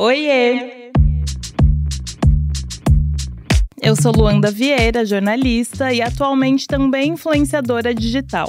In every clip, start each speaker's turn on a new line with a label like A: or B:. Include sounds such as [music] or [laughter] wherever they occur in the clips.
A: Oiê! Eu sou Luanda Vieira, jornalista e atualmente também influenciadora digital.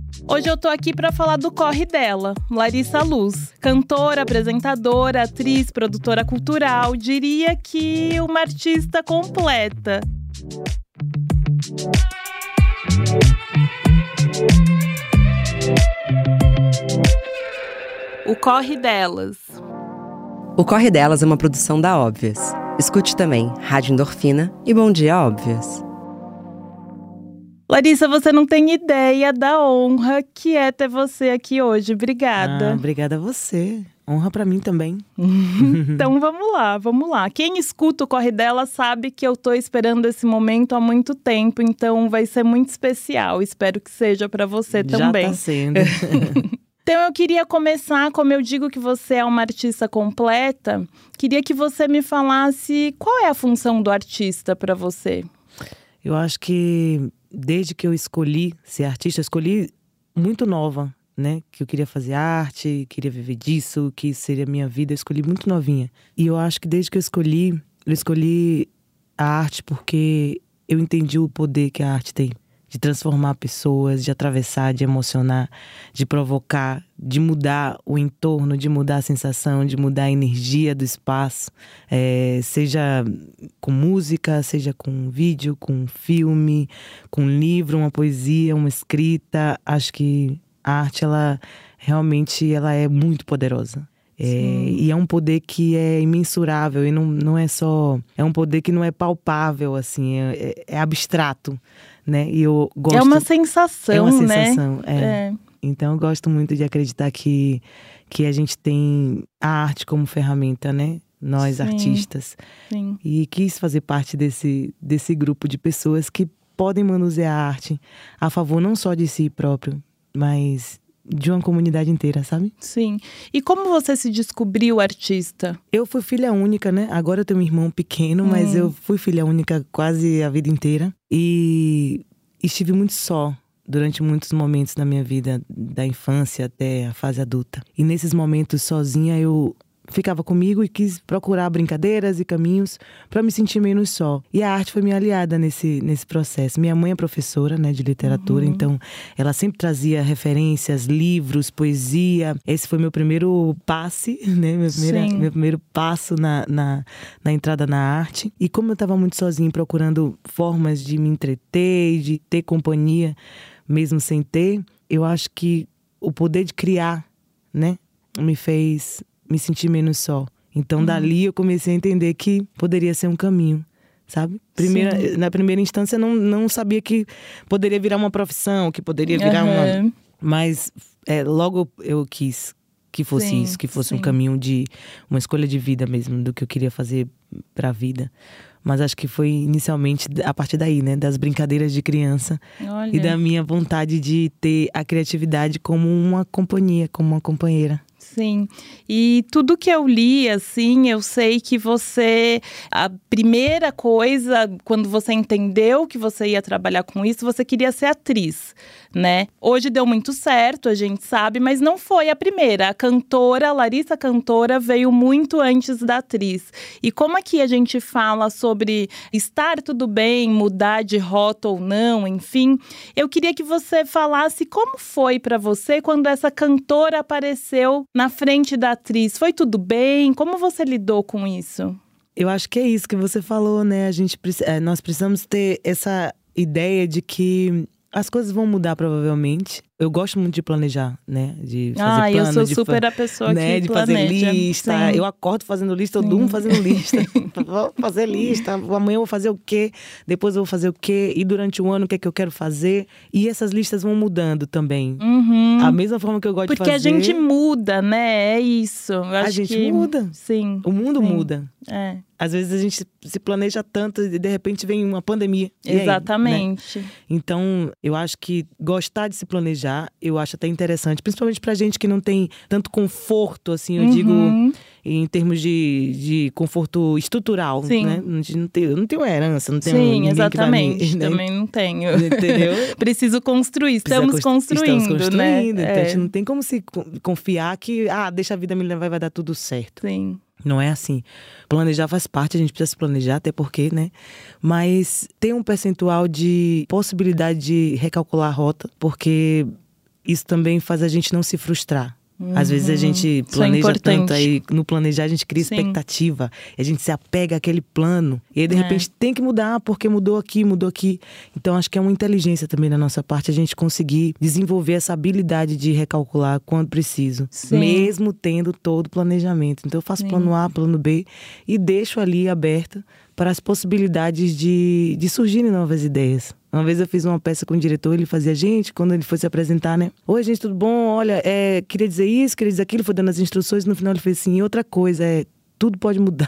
A: Hoje eu tô aqui para falar do corre dela, Larissa Luz. Cantora, apresentadora, atriz, produtora cultural, diria que uma artista completa. O Corre Delas.
B: O Corre Delas é uma produção da Óbvias. Escute também Rádio Endorfina e Bom Dia Óbvias.
A: Larissa, você não tem ideia da honra que é ter você aqui hoje. Obrigada.
C: Ah, obrigada a você. Honra para mim também. [laughs]
A: então vamos lá, vamos lá. Quem escuta o Corre Dela sabe que eu tô esperando esse momento há muito tempo, então vai ser muito especial. Espero que seja para você também.
C: Já tá sendo. [laughs] [laughs]
A: Então eu queria começar, como eu digo que você é uma artista completa, queria que você me falasse qual é a função do artista para você.
C: Eu acho que desde que eu escolhi ser artista, eu escolhi muito nova, né? Que eu queria fazer arte, queria viver disso, que seria minha vida. Eu escolhi muito novinha. E eu acho que desde que eu escolhi, eu escolhi a arte porque eu entendi o poder que a arte tem de transformar pessoas, de atravessar, de emocionar, de provocar, de mudar o entorno, de mudar a sensação, de mudar a energia do espaço, é, seja com música, seja com vídeo, com filme, com livro, uma poesia, uma escrita. Acho que a arte, ela realmente ela é muito poderosa. É, e é um poder que é imensurável e não, não é só. É um poder que não é palpável, assim, é, é, é abstrato, né? E eu gosto.
A: É uma sensação,
C: É uma
A: né?
C: sensação, é.
A: É.
C: Então eu gosto muito de acreditar que, que a gente tem a arte como ferramenta, né? Nós,
A: Sim.
C: artistas.
A: Sim.
C: E quis fazer parte desse, desse grupo de pessoas que podem manusear a arte a favor não só de si próprio, mas de uma comunidade inteira, sabe?
A: Sim. E como você se descobriu artista?
C: Eu fui filha única, né? Agora eu tenho um irmão pequeno, mas
A: Hum.
C: eu fui filha única quase a vida inteira. E estive muito só durante muitos momentos da minha vida, da infância até a fase adulta. E nesses momentos sozinha eu ficava comigo e quis procurar brincadeiras e caminhos para me sentir menos só. E a arte foi minha aliada nesse, nesse processo. Minha mãe é professora, né, de literatura, então ela sempre trazia referências, livros, poesia. Esse foi meu primeiro passe, [laughs] né, meu, primeira- meu primeiro passo na, na, na entrada na arte. E como eu estava muito sozinha, procurando formas de me entreter, e de ter companhia, mesmo sem ter, eu acho que o poder de criar, né, me fez me sentir menos só. Então, dali eu comecei a entender que poderia ser um caminho, sabe? Primeira,
A: Sim.
C: na primeira instância, não, não sabia que poderia virar uma profissão, que poderia virar uma.
A: Aham.
C: Mas é, logo eu quis que fosse
A: Sim,
C: isso, que fosse
A: sim.
C: um caminho de uma escolha de vida mesmo, do que eu queria fazer pra vida. Mas acho que foi inicialmente a partir daí, né? Das brincadeiras de criança
A: Olha.
C: e da minha vontade de ter a criatividade como uma companhia, como uma companheira.
A: Sim. E tudo que eu li, assim, eu sei que você. A primeira coisa, quando você entendeu que você ia trabalhar com isso, você queria ser atriz, né? Hoje deu muito certo, a gente sabe, mas não foi a primeira. A cantora, a Larissa Cantora, veio muito antes da atriz. E como aqui a gente fala sobre estar tudo bem, mudar de rota ou não, enfim, eu queria que você falasse como foi pra você quando essa cantora apareceu na frente da atriz. Foi tudo bem? Como você lidou com isso?
C: Eu acho que é isso que você falou, né? A gente, eh, nós precisamos ter essa ideia de que as coisas vão mudar provavelmente. Eu gosto muito de planejar, né? De fazer
A: ah,
C: plano,
A: eu sou
C: de
A: super a pessoa
C: né?
A: que
C: de
A: planeja.
C: fazer lista.
A: Sim.
C: Eu acordo fazendo lista, eu durmo fazendo lista. [laughs] [laughs] vou fazer lista. Amanhã eu vou fazer o quê? Depois eu vou fazer o quê? E durante o ano o que é que eu quero fazer? E essas listas vão mudando também.
A: Uhum.
C: A mesma forma que eu gosto
A: Porque
C: de fazer.
A: a gente muda, né? É isso. Eu
C: a gente
A: que...
C: muda.
A: Sim.
C: O mundo
A: sim.
C: muda.
A: É,
C: Às vezes a gente se planeja tanto e de repente vem uma pandemia. E aí, né?
A: exatamente.
C: Então, eu acho que gostar de se planejar, eu acho até interessante, principalmente pra gente que não tem tanto conforto, assim, eu digo,
A: Uhum.
C: em termos de, de conforto estrutural,
A: Sim.
C: né? Não, tenho, eu não tenho herança, não tenho
A: Sim, exatamente.
C: me, né?
A: Também não tenho.
C: Entendeu? [laughs]
A: Preciso construir. Estamos
C: Precisa constru-
A: construindo,
C: Estamos construindo.
A: né?
C: Então, a
A: É,
C: gente não tem como se co- confiar que, ah, deixa a vida me levar e vai dar tudo certo.
A: Sim.
C: Não é assim. Planejar faz parte, a gente precisa se planejar, até porque, né? Mas tem um percentual de possibilidade de recalcular a rota, porque isso também faz a gente não se frustrar. Às vezes a gente
A: Isso é
C: planeja
A: importante.
C: tanto, aí no planejar a gente cria
A: Sim.
C: expectativa, a gente se apega àquele plano, e aí de
A: É.
C: repente tem que mudar, porque mudou aqui, mudou aqui. Então acho que é uma inteligência também da nossa parte a gente conseguir desenvolver essa habilidade de recalcular quando preciso,
A: Sim.
C: mesmo tendo todo o planejamento. Então eu faço
A: Sim.
C: plano A, plano B e deixo ali aberto para as possibilidades de, de surgirem novas ideias. Uma vez eu fiz uma peça com o diretor, ele fazia, gente, quando ele foi se apresentar, né? Oi, gente, tudo bom? Olha, é, queria dizer isso, queria dizer aquilo, foi dando as instruções, no final ele fez assim, e outra coisa, é. Tudo pode mudar.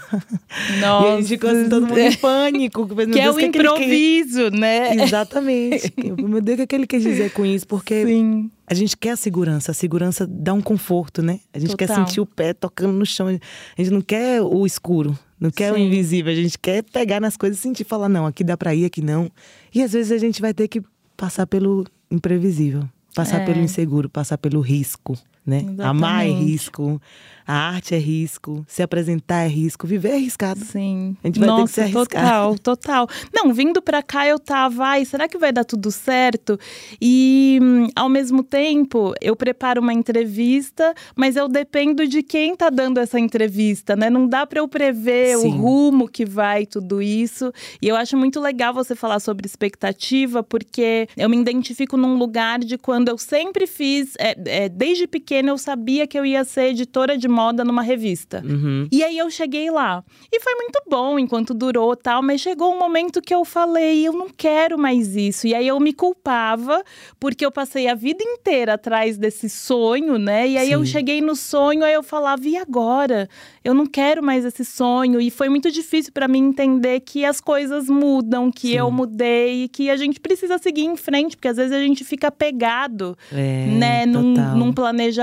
A: Nossa. [laughs]
C: E a gente ficou assim, todo mundo em pânico.
A: Que é
C: Deus,
A: o
C: que quer-
A: improviso, né?
C: Exatamente. [laughs] Meu Deus, o que, é que ele quer dizer com isso? Porque
A: Sim.
C: a gente quer a segurança, a segurança dá um conforto, né? A gente quer
A: Total.
C: sentir o pé tocando no chão. A gente não quer o escuro, não quer o
A: Sim.
C: invisível, a gente quer pegar nas coisas e sentir, falar, não, aqui dá pra ir, aqui não. E às vezes a gente vai ter que passar pelo imprevisível, passar
A: É.
C: pelo inseguro, passar pelo risco, né? Amar é risco, a arte é risco, se apresentar é risco, viver é arriscado.
A: Sim.
C: A gente vai ter que
A: Nossa,
C: se arriscar.
A: total, [laughs] total. Não, vindo pra cá eu tava, ai, será que vai dar tudo certo? E hum, ao mesmo tempo, eu preparo uma entrevista, mas eu dependo de quem tá dando essa entrevista, né? Não dá pra eu prever o
C: Sim.
A: rumo que vai tudo isso. E eu acho muito legal você falar sobre expectativa, porque eu me identifico num lugar de quando eu sempre fiz, é, é, desde pequena eu sabia que eu ia ser editora de moda numa revista.
C: Uhum.
A: E aí eu cheguei lá. E foi muito bom enquanto durou tal, mas chegou um momento que eu falei, eu não quero mais isso. E aí eu me culpava, porque eu passei a vida inteira atrás desse sonho, né? E aí eu
C: Sim.
A: cheguei no sonho, aí eu falava, e agora? Eu não quero mais esse sonho. E foi muito difícil para mim entender que as coisas mudam, que
C: Sim.
A: eu mudei, e que a gente precisa seguir em frente, porque às vezes a gente fica pegado
C: É,
A: né, num, num planejamento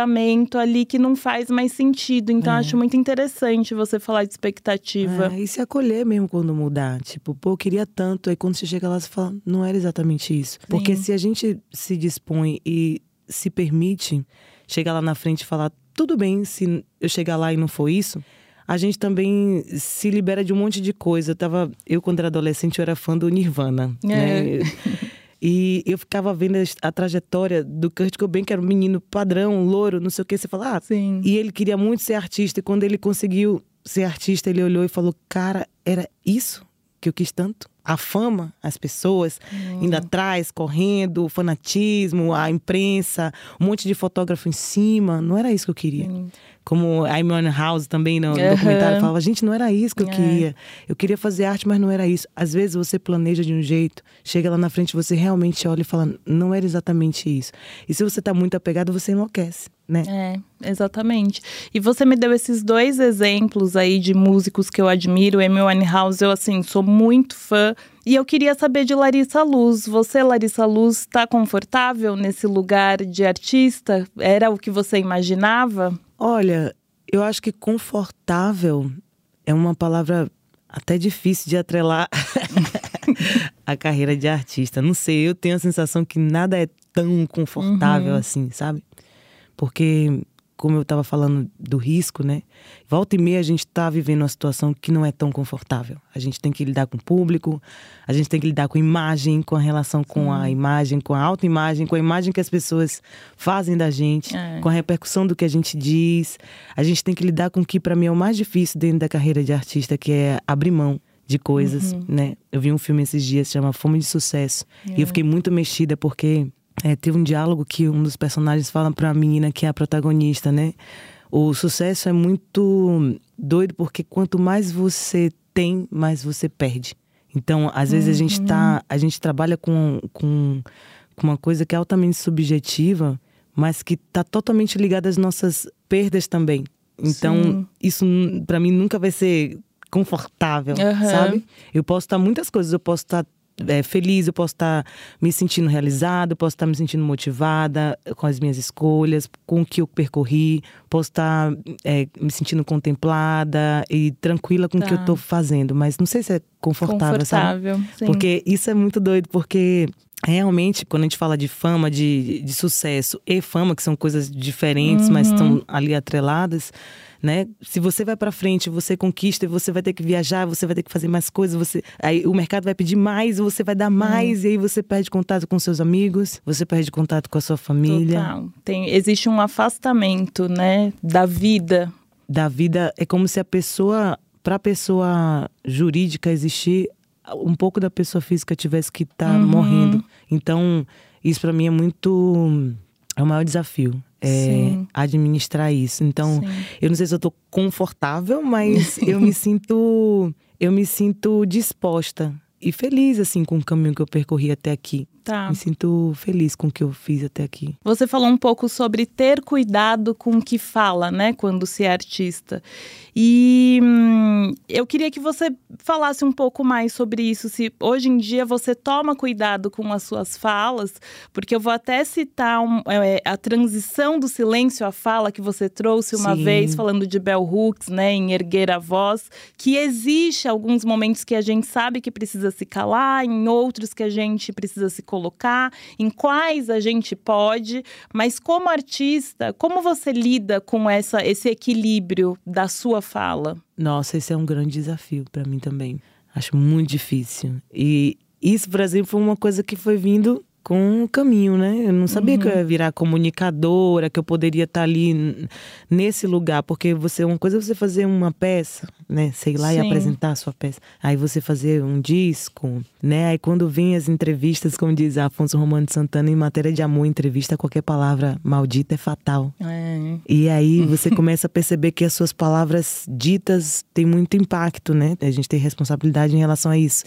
A: ali que não faz mais sentido. Então,
C: É.
A: acho muito interessante você falar de expectativa.
C: É, e se acolher mesmo quando mudar. Tipo, pô, eu queria tanto. Aí quando você chega lá, você fala, não era exatamente isso. Porque
A: Sim.
C: se a gente se dispõe e se permite chegar lá na frente e falar, tudo bem se eu chegar lá e não for isso. A gente também se libera de um monte de coisa. Eu tava, eu quando era adolescente, eu era fã do Nirvana,
A: É.
C: né? [laughs] E eu ficava vendo a- trajetória do Kurt Cobain, que era um menino padrão, louro, não sei o que. Você fala, ah,
A: Sim.
C: e ele queria muito ser artista. E quando ele conseguiu ser artista, ele olhou e falou: Cara, era isso que eu quis tanto? A fama, as pessoas indo atrás, correndo, o fanatismo, a imprensa, um monte de fotógrafo em cima. Não era isso que eu queria. Como a Amy House também no
A: Aham.
C: documentário falava: Gente, não era isso que eu
A: É.
C: queria. Eu queria fazer arte, mas não era isso. Às vezes você planeja de um jeito, chega lá na frente, você realmente olha e fala: Não era exatamente isso. E se você tá muito apegado, você enlouquece, né?
A: É, exatamente. E você me deu esses dois exemplos aí de músicos que eu admiro. Amy Winehouse, eu assim, sou muito fã. E eu queria saber de Larissa Luz. Você, Larissa Luz, está confortável nesse lugar de artista? Era o que você imaginava?
C: Olha, eu acho que confortável é uma palavra até difícil de atrelar [laughs] a carreira de artista. Não sei, eu tenho a sensação que nada é tão confortável assim, sabe? Porque, como eu estava falando do risco, né? Volta e meia a gente está vivendo uma situação que não é tão confortável. A gente tem que lidar com o público, a gente tem que lidar com a imagem, com a relação com a imagem, com a autoimagem, com a imagem que as pessoas fazem da gente,
A: É.
C: com a repercussão do que a gente diz. A gente tem que lidar com o que para mim é o mais difícil dentro da carreira de artista, que é abrir mão de coisas, né? Eu vi um filme esses dias chama Fome de Sucesso e eu fiquei muito mexida porque é, teve um diálogo que um dos personagens fala para a menina que é a protagonista, né? O sucesso é muito doido porque quanto mais você tem, mais você perde. Então, às vezes a gente tá, uhum. a gente trabalha com, com, com uma coisa que é altamente subjetiva, mas que está totalmente ligada às nossas perdas também. Então, Sim. isso para mim nunca vai ser confortável, uhum. sabe? Eu posso estar muitas coisas, eu posso estar é, feliz, eu posso estar me sentindo realizada, eu posso estar me sentindo motivada com as minhas escolhas, com o que eu percorri, posso estar é, me sentindo contemplada e tranquila com tá. o que eu estou tá. fazendo, mas não sei se é confortável,
A: confortável
C: sabe? Sim. Porque isso é muito doido, porque realmente, quando a gente fala de fama, de, de sucesso e fama, que são coisas diferentes, uhum. mas estão ali atreladas, né? Se você vai para frente, você conquista, você vai ter que viajar, você vai ter que fazer mais coisas, você aí o mercado vai pedir mais, você vai dar mais hum. e aí você perde contato com seus amigos, você perde contato com a sua família.
A: Total. Tem existe um afastamento, né, da vida.
C: Da vida é como se a pessoa para a pessoa jurídica existir, um pouco da pessoa física tivesse que estar tá uhum. morrendo. Então, isso para mim é muito é o maior desafio é, administrar isso. Então, Sim. eu não sei se eu estou confortável, mas eu me [laughs] sinto eu me sinto disposta e feliz assim com o caminho que eu percorri até aqui. Tá. Me sinto feliz com o que eu fiz até aqui.
A: Você falou um pouco sobre ter cuidado com o que fala, né, quando se é artista. E hum, eu queria que você falasse um pouco mais sobre isso. Se hoje em dia você toma cuidado com as suas falas, porque eu vou até citar um, é, a transição do silêncio à fala que você trouxe uma Sim. vez, falando de Bell Hooks, né, em erguer a voz, que existe alguns momentos que a gente sabe que precisa se calar, em outros que a gente precisa se colocar, em quais a gente pode, mas como artista, como você lida com essa, esse equilíbrio da sua fala?
C: Nossa, esse é um grande desafio para mim também. Acho muito difícil. E isso, por exemplo, foi uma coisa que foi vindo com o caminho, né? Eu não sabia uhum. que eu ia virar comunicadora, que eu poderia estar ali nesse lugar, porque você uma coisa é você fazer uma peça, né? Sei lá Sim. e apresentar a sua peça. Aí você fazer um disco, né? Aí quando vem as entrevistas, como diz Afonso Romano de Santana, em matéria de amor, entrevista, qualquer palavra maldita é fatal. É. E aí [laughs] você começa a perceber que as suas palavras ditas têm muito impacto, né? A gente tem responsabilidade em relação a isso.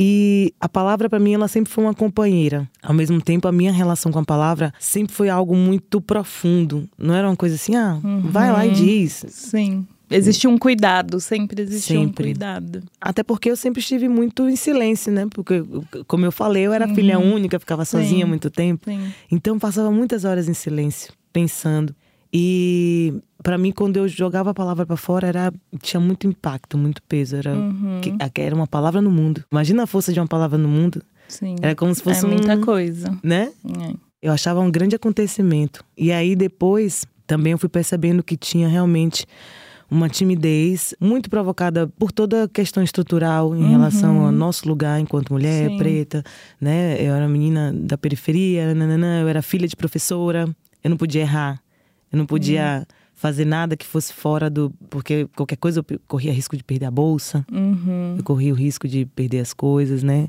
C: E a palavra para mim ela sempre foi uma companheira. Ao mesmo tempo a minha relação com a palavra sempre foi algo muito profundo. Não era uma coisa assim, ah, uhum. vai lá e diz.
A: Sim. Existe um cuidado, sempre existe sempre. um cuidado.
C: Até porque eu sempre estive muito em silêncio, né? Porque, como eu falei, eu era uhum. filha única, ficava sozinha há muito tempo. Sim. Então passava muitas horas em silêncio, pensando. E para mim, quando eu jogava a palavra para fora, era tinha muito impacto, muito peso. Era, uhum. que, era uma palavra no mundo. Imagina a força de uma palavra no mundo.
A: Sim.
C: Era como se fosse
A: é muita um, coisa.
C: Né? É. Eu achava um grande acontecimento. E aí depois também eu fui percebendo que tinha realmente uma timidez muito provocada por toda a questão estrutural em uhum. relação ao nosso lugar enquanto mulher Sim. preta, né? Eu era menina da periferia, nananã, eu era filha de professora, eu não podia errar. Eu não podia uhum. Fazer nada que fosse fora do. Porque qualquer coisa eu corria risco de perder a bolsa,
A: uhum.
C: eu corria o risco de perder as coisas, né?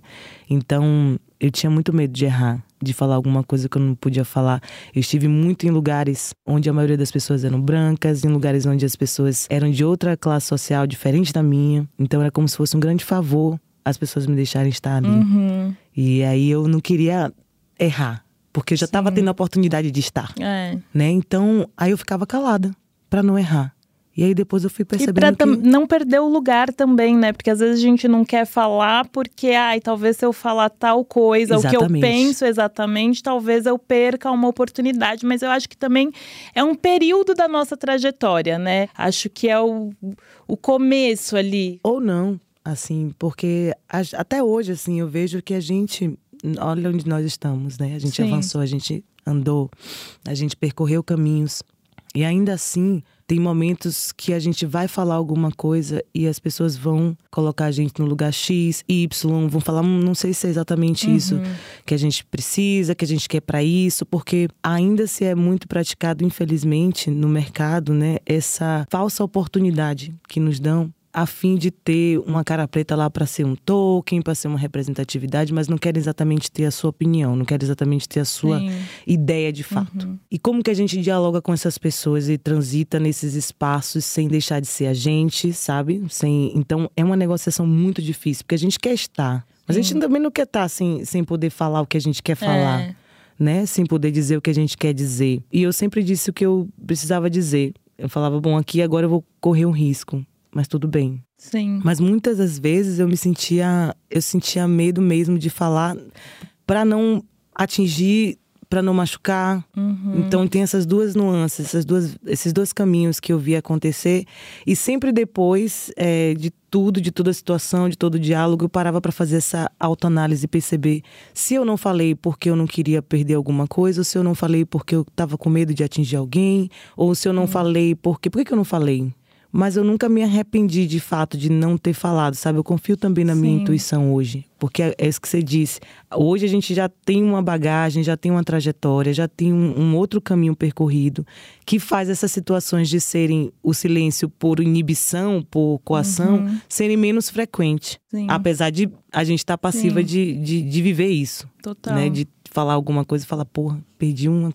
C: Então eu tinha muito medo de errar, de falar alguma coisa que eu não podia falar. Eu estive muito em lugares onde a maioria das pessoas eram brancas, em lugares onde as pessoas eram de outra classe social diferente da minha. Então era como se fosse um grande favor as pessoas me deixarem estar ali.
A: Uhum.
C: E aí eu não queria errar porque eu já estava tendo a oportunidade de estar.
A: É.
C: Né? Então, aí eu ficava calada para não errar. E aí depois eu fui percebendo e pra
A: que... não perder o lugar também, né? Porque às vezes a gente não quer falar porque, ai, talvez se eu falar tal coisa, exatamente. o que eu penso exatamente, talvez eu perca uma oportunidade. Mas eu acho que também é um período da nossa trajetória, né? Acho que é o, o começo ali.
C: Ou não, assim, porque até hoje, assim, eu vejo que a gente olha onde nós estamos, né? A gente Sim. avançou, a gente andou, a gente percorreu caminhos. E ainda assim, tem momentos que a gente vai falar alguma coisa e as pessoas vão colocar a gente no lugar X, Y, vão falar, hum, não sei se é exatamente uhum. isso que a gente precisa, que a gente quer para isso, porque ainda se é muito praticado, infelizmente, no mercado, né, essa falsa oportunidade que nos dão a fim de ter uma cara preta lá para ser um token, para ser uma representatividade, mas não quer exatamente ter a sua opinião, não quer exatamente ter a sua Sim. ideia de fato. Uhum. E como que a gente dialoga com essas pessoas e transita nesses espaços sem deixar de ser a gente, sabe? Sem, então é uma negociação muito difícil, porque a gente quer estar, mas Sim. a gente também não quer estar sem, sem poder falar o que a gente quer falar. É. Né? Sem poder dizer o que a gente quer dizer. E eu sempre disse o que eu precisava dizer. Eu falava, bom, aqui agora eu vou correr um risco mas tudo bem.
A: Sim.
C: Mas muitas das vezes eu me sentia, eu sentia medo mesmo de falar para não atingir, para não machucar. Uhum. Então tem essas duas nuances, essas duas, esses dois caminhos que eu vi acontecer e sempre depois é, de tudo, de toda a situação, de todo o diálogo, eu parava para fazer essa autoanálise e perceber se eu não falei porque eu não queria perder alguma coisa, ou se eu não falei porque eu estava com medo de atingir alguém, ou se eu não uhum. falei porque. Por que, que eu não falei? Mas eu nunca me arrependi de fato de não ter falado, sabe? Eu confio também na Sim. minha intuição hoje. Porque é, é isso que você disse. Hoje a gente já tem uma bagagem, já tem uma trajetória, já tem um, um outro caminho percorrido que faz essas situações de serem o silêncio por inibição, por coação, uhum. serem menos frequentes. Sim. Apesar de a gente estar tá passiva de, de, de, viver isso.
A: Total.
C: Né? De falar alguma coisa e falar, porra, perdi uma,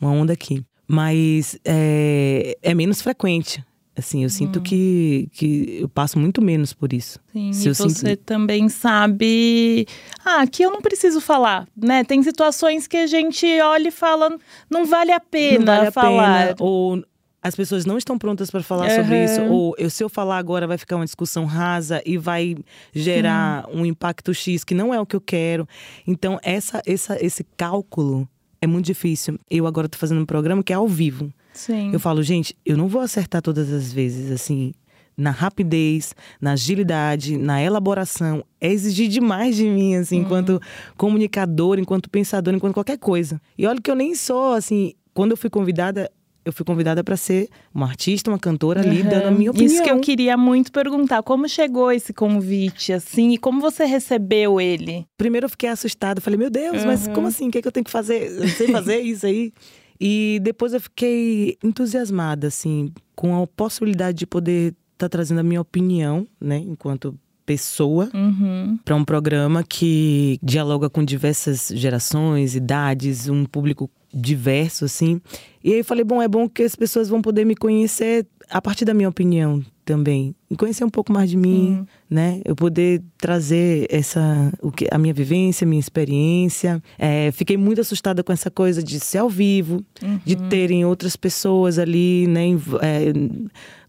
C: uma onda aqui. Mas é, é menos frequente Assim, eu sinto hum. que, que eu passo muito menos por isso.
A: Sim, Se e você sinto... também sabe. Ah, aqui eu não preciso falar, né? Tem situações que a gente olha e fala, não vale a pena vale a falar. Pena,
C: ou as pessoas não estão prontas para falar uhum. sobre isso, ou eu, se eu falar agora vai ficar uma discussão rasa e vai gerar Sim. um impacto X que não é o que eu quero. Então, essa, essa, esse cálculo é muito difícil. Eu agora estou fazendo um programa que é ao vivo.
A: Sim.
C: Eu falo, gente, eu não vou acertar todas as vezes, assim, na rapidez, na agilidade, na elaboração. É exigir demais de mim, assim, uhum. enquanto comunicador, enquanto pensador, enquanto qualquer coisa. E olha que eu nem sou, assim, quando eu fui convidada, eu fui convidada para ser uma artista, uma cantora ali, dando a minha opinião.
A: Isso que eu queria muito perguntar. Como chegou esse convite, assim, e como você recebeu ele?
C: Primeiro eu fiquei assustada. Falei, meu Deus, uhum. mas como assim? O que, é que eu tenho que fazer? Eu sei fazer isso aí. [laughs] E depois eu fiquei entusiasmada, assim, com a possibilidade de poder estar tá trazendo a minha opinião, né, enquanto pessoa,
A: uhum.
C: para um programa que dialoga com diversas gerações, idades, um público diverso, assim. E aí eu falei, bom, é bom que as pessoas vão poder me conhecer a partir da minha opinião também. Conhecer um pouco mais de mim, uhum. né? Eu poder trazer essa, o que, a minha vivência, a minha experiência. É, fiquei muito assustada com essa coisa de ser ao vivo, uhum. de terem outras pessoas ali, né? É,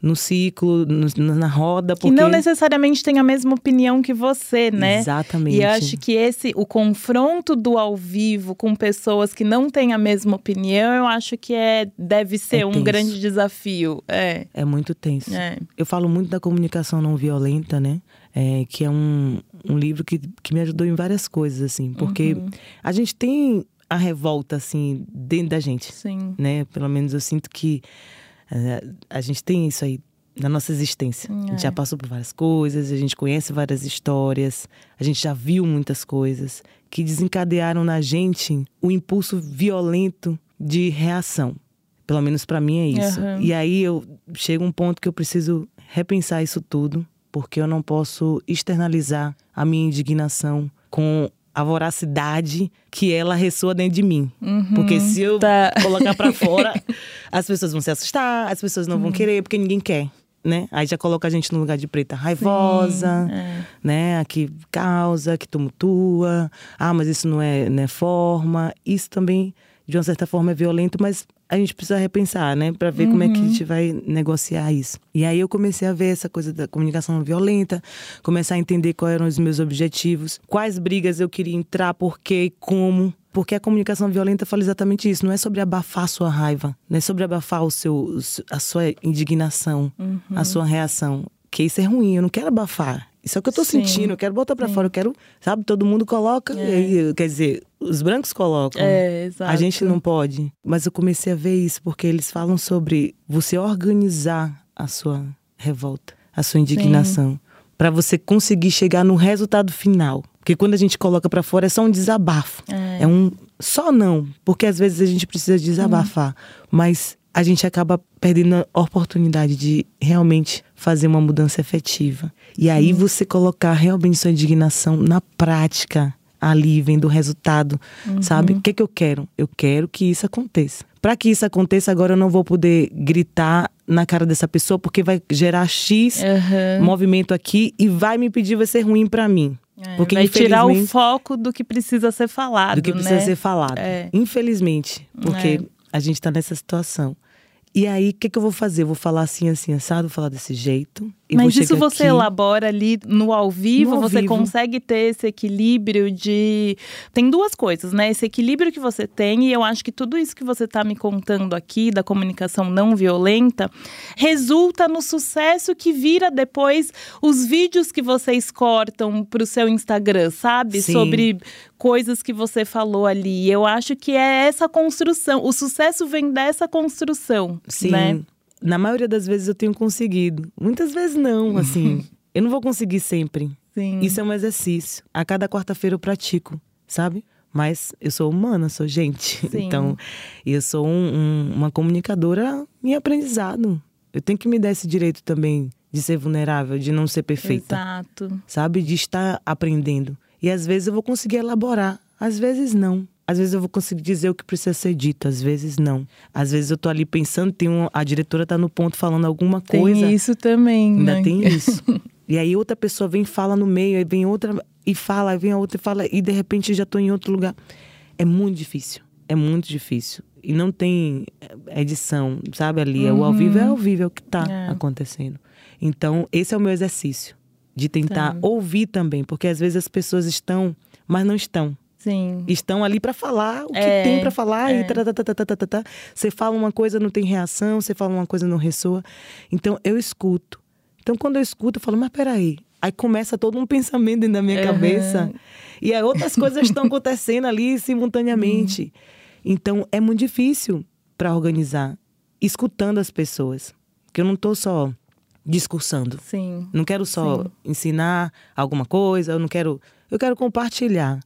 C: no ciclo, no, na roda.
A: Porque... Que não necessariamente tem a mesma opinião que você, né?
C: Exatamente.
A: E acho que esse, o confronto do ao vivo com pessoas que não têm a mesma opinião, eu acho que é, deve ser é um grande desafio. É,
C: é muito tenso.
A: É.
C: Eu falo muito da comunicação não violenta, né? É, que é um, um livro que, que me ajudou em várias coisas, assim. Porque uhum. a gente tem a revolta, assim, dentro da gente.
A: Sim.
C: Né? Pelo menos eu sinto que é, a gente tem isso aí na nossa existência. É. A gente já é. passou por várias coisas, a gente conhece várias histórias, a gente já viu muitas coisas que desencadearam na gente o impulso violento de reação. Pelo menos para mim é isso. Uhum. E aí eu chego um ponto que eu preciso repensar isso tudo, porque eu não posso externalizar a minha indignação com a voracidade que ela ressoa dentro de mim.
A: Uhum,
C: porque se eu tá. colocar para fora, [laughs] as pessoas vão se assustar, as pessoas não uhum. vão querer, porque ninguém quer. Né? Aí já coloca a gente no lugar de preta raivosa, Sim, é. né? A que causa, que tumultua. Ah, mas isso não é, não é forma. Isso também, de uma certa forma, é violento, mas a gente precisa repensar, né? Para ver uhum. como é que a uhum. gente vai negociar isso. E aí eu comecei a ver essa coisa da comunicação violenta, começar a entender quais eram os meus objetivos, quais brigas eu queria entrar, por quê e como. Porque a comunicação violenta fala exatamente isso. Não é sobre abafar a sua raiva, não é sobre abafar o seu, a sua indignação, uhum. a sua reação. Que isso é ruim, eu não quero abafar. Isso é o que eu tô Sim. sentindo, eu quero botar para fora, eu quero, sabe, todo mundo coloca, é. e aí, quer dizer, os brancos colocam.
A: É, exato.
C: A gente não pode. Mas eu comecei a ver isso porque eles falam sobre você organizar a sua revolta, a sua indignação, para você conseguir chegar no resultado final. Porque quando a gente coloca para fora é só um desabafo. É. é. um só não, porque às vezes a gente precisa desabafar, hum. mas a gente acaba perdendo a oportunidade de realmente fazer uma mudança efetiva. E aí você colocar realmente sua indignação na prática ali, vendo o resultado, uhum. sabe? O que, que eu quero? Eu quero que isso aconteça. Para que isso aconteça, agora eu não vou poder gritar na cara dessa pessoa porque vai gerar X uhum. movimento aqui e vai me pedir, vai ser ruim para mim.
A: É, porque vai tirar o foco do que precisa ser falado.
C: Do que precisa
A: né?
C: ser falado. É. Infelizmente. Porque é. A gente está nessa situação. E aí, o que, que eu vou fazer? Eu vou falar assim, assim, assado, vou falar desse jeito.
A: Mas isso você aqui... elabora ali no ao vivo, no ao você vivo. consegue ter esse equilíbrio de. Tem duas coisas, né? Esse equilíbrio que você tem, e eu acho que tudo isso que você está me contando aqui, da comunicação não violenta, resulta no sucesso que vira depois os vídeos que vocês cortam para o seu Instagram, sabe? Sim. Sobre coisas que você falou ali. Eu acho que é essa construção. O sucesso vem dessa construção. Sim. Né?
C: Na maioria das vezes eu tenho conseguido. Muitas vezes não, [laughs] assim. eu não vou conseguir sempre. Sim. Isso é um exercício. A cada quarta-feira eu pratico, sabe? Mas eu sou humana, sou gente. [laughs] Sim. Então, eu sou um, um, uma comunicadora em aprendizado. Eu tenho que me dar esse direito também de ser vulnerável, de não ser perfeita.
A: Exato.
C: Sabe? De estar aprendendo. E às vezes eu vou conseguir elaborar, às vezes não. Às vezes eu vou conseguir dizer o que precisa ser dito, às vezes não. Às vezes eu tô ali pensando, tem um, a diretora tá no ponto falando alguma coisa.
A: Tem isso também,
C: Ainda
A: né?
C: tem [laughs] isso. e aí outra pessoa vem fala no meio, aí vem outra e fala, aí vem a outra e fala, e de repente já tô em outro lugar. É muito difícil. É muito difícil. E não tem é, edição, sabe? Ali, uhum. o ao vivo é ao vivo, é o que tá é. acontecendo. Então, esse é o meu exercício de tentar tá. ouvir também, porque às vezes as pessoas estão, mas não estão.
A: Sim.
C: Estão ali para falar o que é, tem para falar é. e tá, tá, tá, Você fala uma coisa, não tem reação, você fala uma coisa, não ressoa. Então eu escuto. Então quando eu escuto, eu falo, mas peraí. Aí começa todo um [laughs] pensamento dentro da minha uhum. cabeça. E aí outras coisas estão acontecendo ali simultaneamente. Uhum. Então é muito difícil para organizar, escutando as pessoas. Porque eu não tô só discursando.
A: Sim.
C: Não quero só Sim. ensinar alguma coisa, eu não quero. Eu quero compartilhar.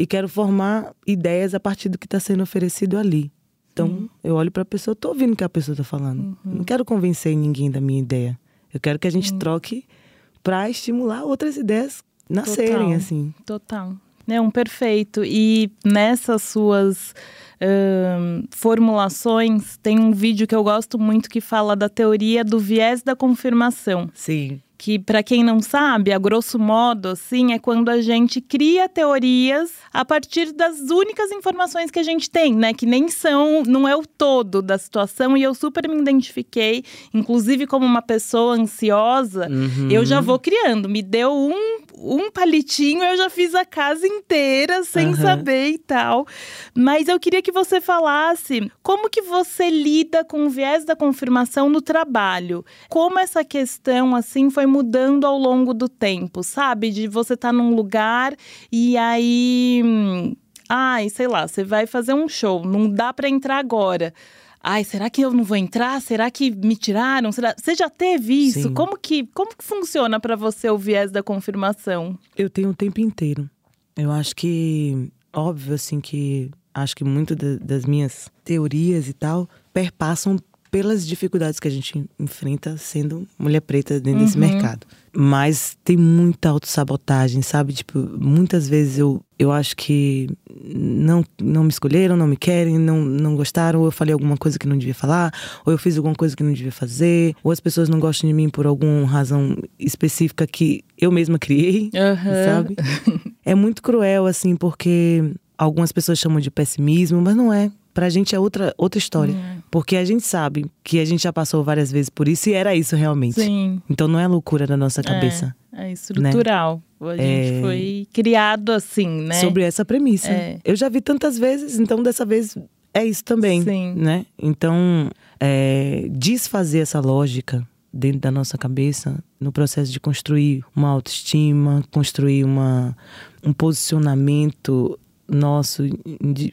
C: E quero formar ideias a partir do que está sendo oferecido ali. Então, Sim. eu olho para a pessoa, estou ouvindo o que a pessoa está falando. Uhum. Não quero convencer ninguém da minha ideia. Eu quero que a gente troque para estimular outras ideias nascerem, Total. assim.
A: Total. É um perfeito. E nessas suas formulações, tem um vídeo que eu gosto muito que fala da teoria do viés da confirmação.
C: Sim
A: que para quem não sabe, a grosso modo, assim, é quando a gente cria teorias a partir das únicas informações que a gente tem, né? Que nem são, não é o todo da situação. E eu super me identifiquei, inclusive como uma pessoa ansiosa, uhum. eu já vou criando. Me deu um, um palitinho, eu já fiz a casa inteira sem uhum. saber e tal. Mas eu queria que você falasse como que você lida com o viés da confirmação no trabalho. Como essa questão, assim, foi mudando ao longo do tempo, sabe? De você estar tá num lugar e aí. Ai, sei lá, você vai fazer um show, não dá para entrar agora. Ai, será que eu não vou entrar? Será que me tiraram? Será... Você já teve isso? Como que, como que funciona para você o viés da confirmação?
C: Eu tenho o tempo inteiro. Eu acho que, óbvio, assim, que acho que muito das minhas teorias e tal perpassam pelas dificuldades que a gente enfrenta sendo mulher preta dentro uhum. desse mercado. Mas tem muita autossabotagem, sabe? Tipo, muitas vezes eu, eu acho que não, não me escolheram, não me querem, não, não gostaram, ou eu falei alguma coisa que não devia falar, ou eu fiz alguma coisa que não devia fazer, ou as pessoas não gostam de mim por alguma razão específica que eu mesma criei, uhum. sabe? [laughs] é muito cruel, assim, porque algumas pessoas chamam de pessimismo, mas não é pra gente é outra, outra história. Uhum. Porque a gente sabe que a gente já passou várias vezes por isso e era isso realmente.
A: Sim.
C: Então não é loucura da nossa cabeça.
A: É, é estrutural. Né? A gente é... foi criado assim, né?
C: Sobre essa premissa. É. Eu já vi tantas vezes, então dessa vez é isso também. Sim. Né? Então, é, desfazer essa lógica dentro da nossa cabeça no processo de construir uma autoestima, construir uma, um posicionamento nosso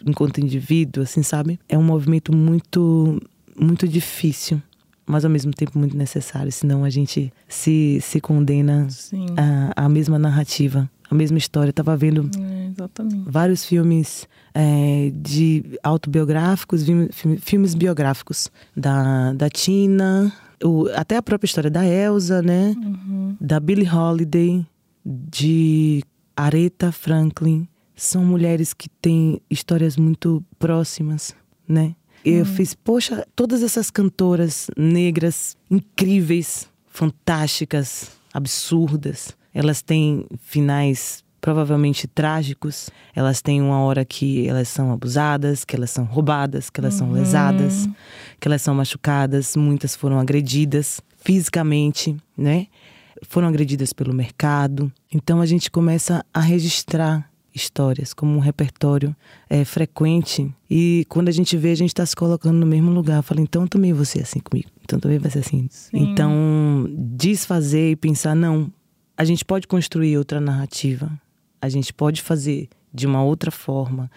C: enquanto indivíduo, assim, sabe? É um movimento muito, muito difícil, mas ao mesmo tempo muito necessário, senão a gente se, se condena à, à mesma narrativa, a mesma história. Eu tava vendo. É. Vários filmes é, de autobiográficos, filmes biográficos da, da Tina, o, até a própria história da Elsa, né? Uhum. Da Billie Holiday, de Aretha Franklin. São mulheres que têm histórias muito próximas, né? Eu uhum. fiz, poxa, todas essas cantoras negras incríveis, fantásticas, absurdas, elas têm finais provavelmente trágicos. Elas têm uma hora que elas são abusadas, que elas são roubadas, que elas uhum. são lesadas, que elas são machucadas, muitas foram agredidas fisicamente, né? Foram agredidas pelo mercado. Então a gente começa a registrar histórias como um repertório é, frequente e quando a gente vê a gente está se colocando no mesmo lugar. Eu falo, então também vou ser assim comigo. Então também vai ser assim. Sim. Então desfazer e pensar não, a gente pode construir outra narrativa a gente pode fazer de uma outra forma.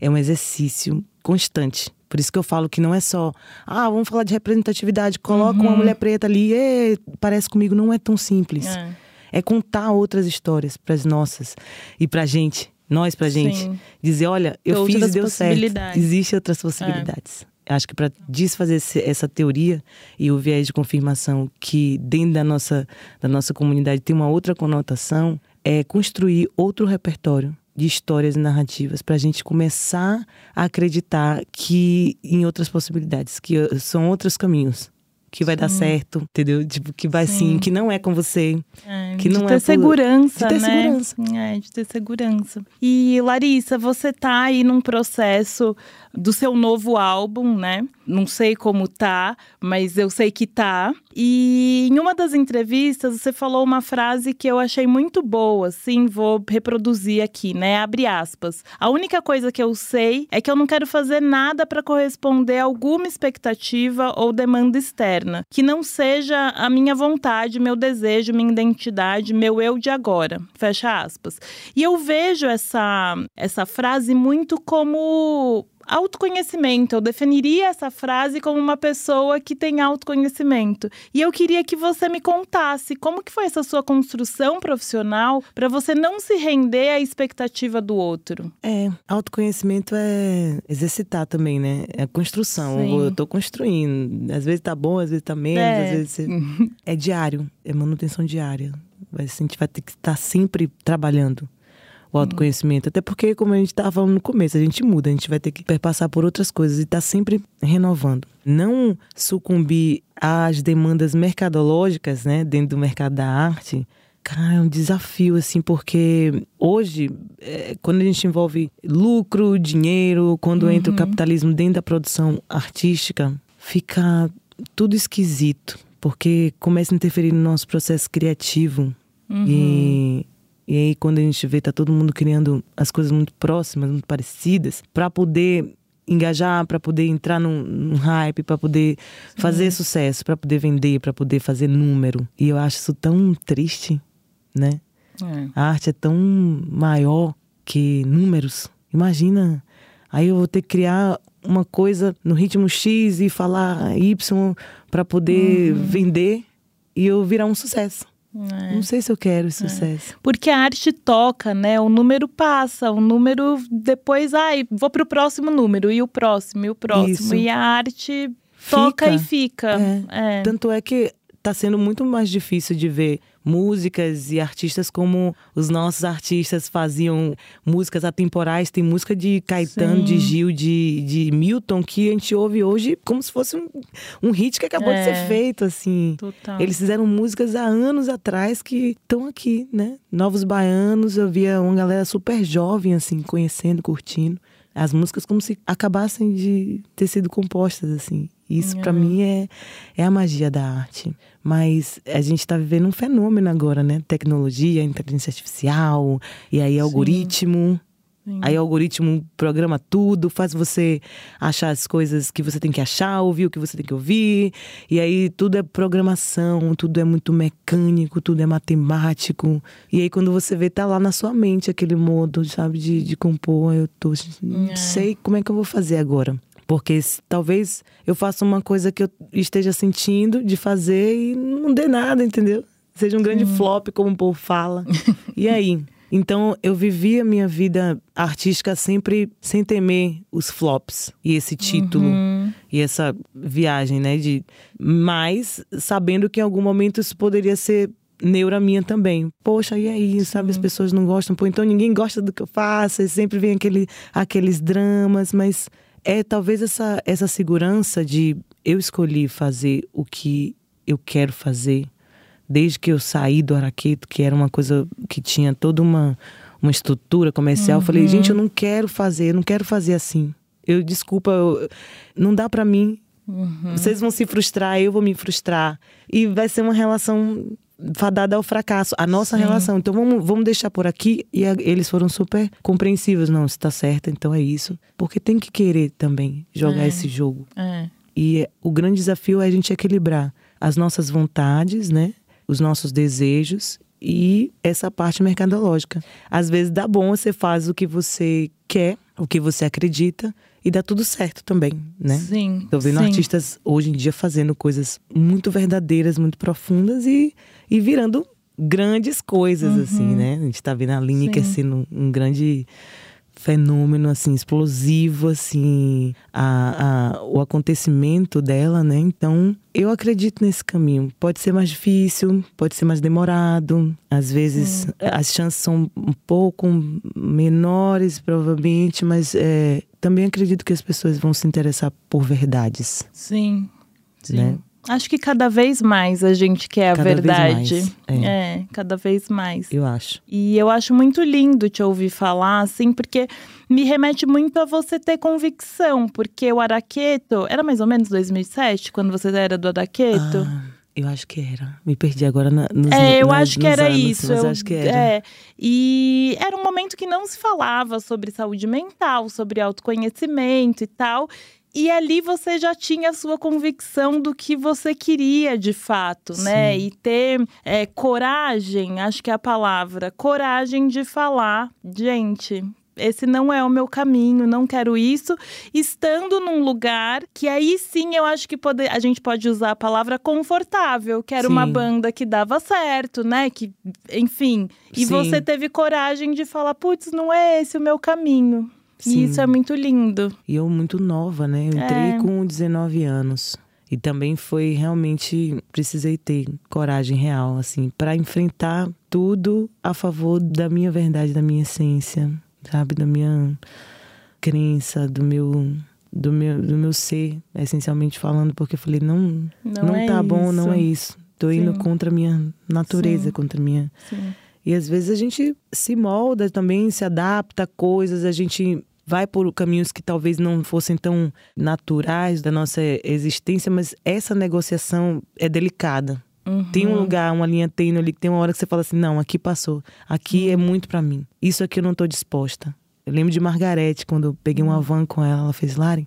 C: É um exercício constante. Por isso que eu falo que não é só, ah, vamos falar de representatividade, coloca uhum. uma mulher preta ali, e, parece comigo, não é tão simples. É, é contar outras histórias para as nossas e para a gente, nós para a gente. Dizer, olha, eu fiz e deu certo. Existem outras possibilidades. É. Acho que para desfazer essa teoria e o viés de confirmação que dentro da nossa, da nossa comunidade tem uma outra conotação, é construir outro repertório de histórias e narrativas para a gente começar a acreditar que em outras possibilidades, que são outros caminhos que vai sim. dar certo, entendeu? Tipo, que vai sim, sim que não é com você.
A: É, que não ter é segurança,
C: de ter
A: né?
C: segurança.
A: É, de ter segurança. E Larissa, você tá aí num processo do seu novo álbum, né? Não sei como tá, mas eu sei que tá. E em uma das entrevistas você falou uma frase que eu achei muito boa, assim, vou reproduzir aqui, né? Abre aspas. A única coisa que eu sei é que eu não quero fazer nada para corresponder a alguma expectativa ou demanda externa, que não seja a minha vontade, meu desejo, minha identidade, meu eu de agora. Fecha aspas. E eu vejo essa essa frase muito como autoconhecimento. Eu definiria essa frase como uma pessoa que tem autoconhecimento. E eu queria que você me contasse como que foi essa sua construção profissional para você não se render à expectativa do outro.
C: É, autoconhecimento é exercitar também, né? É construção. Sim. Eu tô construindo. Às vezes tá bom, às vezes tá menos, é. às vezes você... [laughs] é diário, é manutenção diária. A gente vai ter que estar sempre trabalhando o autoconhecimento. Até porque, como a gente estava falando no começo, a gente muda, a gente vai ter que perpassar por outras coisas e tá sempre renovando. Não sucumbir às demandas mercadológicas, né, dentro do mercado da arte, cara, é um desafio, assim, porque hoje, é, quando a gente envolve lucro, dinheiro, quando uhum. entra o capitalismo dentro da produção artística, fica tudo esquisito, porque começa a interferir no nosso processo criativo. Uhum. E e aí, quando a gente vê, tá todo mundo criando as coisas muito próximas, muito parecidas, para poder engajar, para poder entrar num, num hype, para poder Sim. fazer sucesso, para poder vender, para poder fazer número. E eu acho isso tão triste, né? É. A arte é tão maior que números. Imagina, aí eu vou ter que criar uma coisa no ritmo X e falar Y para poder uhum. vender e eu virar um sucesso. É. Não sei se eu quero esse é. sucesso.
A: Porque a arte toca, né? O número passa, o número depois, ai, vou pro próximo número, e o próximo, e o próximo. Isso. E a arte toca fica. e fica.
C: É. é. Tanto é que tá sendo muito mais difícil de ver músicas e artistas como os nossos artistas faziam músicas atemporais. Tem música de Caetano, Sim. de Gil, de, de Milton, que a gente ouve hoje como se fosse um, um hit que acabou é. de ser é. feito, assim.
A: Total.
C: Eles fizeram músicas há anos atrás que estão aqui, né? Novos Baianos, eu via uma galera super jovem, assim, conhecendo, curtindo as músicas como se acabassem de ter sido compostas assim. Isso para uhum. mim é, é a magia da arte. Mas a gente está vivendo um fenômeno agora, né? Tecnologia, inteligência artificial, e aí algoritmo. Sim. Aí o algoritmo programa tudo, faz você achar as coisas que você tem que achar, ouvir o que você tem que ouvir. E aí tudo é programação, tudo é muito mecânico, tudo é matemático. E aí quando você vê, tá lá na sua mente aquele modo, sabe, de, de compor. Eu tô. Não é. sei como é que eu vou fazer agora. Porque talvez eu faça uma coisa que eu esteja sentindo de fazer e não dê nada, entendeu? Seja um grande flop, como o povo fala. [laughs] e aí? Então eu vivi a minha vida artística sempre sem temer os flops e esse título
A: Uhum.
C: e essa viagem, né? De, mas sabendo que em algum momento isso poderia ser neura minha também. Poxa, e aí, sabe? As pessoas não gostam, pô, então ninguém gosta do que eu faço, e sempre vem aquele, aqueles dramas, mas é talvez essa, essa segurança de eu escolhi fazer o que eu quero fazer desde que eu saí do Araqueto, que era uma coisa que tinha toda uma, uma estrutura comercial, eu falei, gente, eu não quero fazer, eu não quero fazer assim. Eu, desculpa, eu- não dá pra mim. Vocês vão se frustrar, eu vou me frustrar. E vai ser uma relação fadada ao fracasso, a nossa
A: Sim.
C: relação. Então vamos, vamos deixar por aqui. E a- eles foram super compreensivos. Não, se tá certo, então é isso. Porque tem que querer também jogar
A: É.
C: esse jogo.
A: É.
C: E o grande desafio é a gente equilibrar as nossas vontades, né? Os nossos desejos e essa parte mercadológica. Às vezes dá bom, você faz o que você quer, o que você acredita e dá tudo certo também, né?
A: Sim.
C: Tô vendo
A: sim.
C: artistas hoje em dia fazendo coisas muito verdadeiras, muito profundas e, e virando grandes coisas, assim, né? A gente tá vendo a Lineker
A: Uhum. Sim.
C: sendo um grande fenômeno, assim, explosivo, assim, a, a, o acontecimento dela, né? Então, eu acredito nesse caminho. Pode ser mais difícil, pode ser mais demorado. Às vezes, as chances são um pouco menores, provavelmente, mas é, também acredito que as pessoas vão se interessar por verdades.
A: Sim. Sim.
C: Né?
A: Acho que cada vez mais a gente quer a
C: Cada vez
A: verdade.
C: mais, é.
A: é, cada vez mais.
C: Eu acho.
A: E eu acho muito lindo te ouvir falar, assim, porque me remete muito a você ter convicção, porque o Araqueto era mais ou menos 2007, quando você era do Araqueto.
C: Ah, eu acho que era. Me perdi agora na, nos
A: É, eu
C: nas-
A: acho que era
C: anos,
A: isso. Eu-
C: acho que era.
A: É, e era um momento que não se falava sobre saúde mental, sobre autoconhecimento e tal. E ali você já tinha a sua convicção do que você queria de fato, né?
C: Sim.
A: E ter é, coragem, acho que é a palavra, coragem de falar, gente. Esse não é o meu caminho, não quero isso. Estando num lugar que aí sim eu acho que pode, a gente pode usar a palavra confortável, que era uma
C: Sim.
A: banda que dava certo, né? Que, enfim. E
C: Sim.
A: você teve coragem de falar, putz, não é esse o meu caminho.
C: Sim.
A: E isso é muito lindo.
C: E eu muito nova, né? Eu entrei
A: É.
C: com 19 anos. E também foi realmente precisei ter coragem real assim para enfrentar tudo a favor da minha verdade, da minha essência, sabe, da minha crença, do meu do meu do meu ser, essencialmente falando, porque eu falei não
A: Não,
C: não,
A: é
C: tá bom, não é
A: isso.
C: isso. Tô indo
A: Sim.
C: contra a minha natureza,
A: Sim.
C: contra a minha
A: Sim.
C: e às vezes a gente se molda também, se adapta a coisas, a gente vai por caminhos que talvez não fossem tão naturais da nossa existência, mas essa negociação é delicada. Tem um lugar, uma linha tênue ali que tem uma hora que você fala assim: não, aqui passou, aqui é muito pra mim. Isso aqui eu não tô disposta. Eu lembro de Margarete, quando eu peguei uma van com ela, ela fez Laren.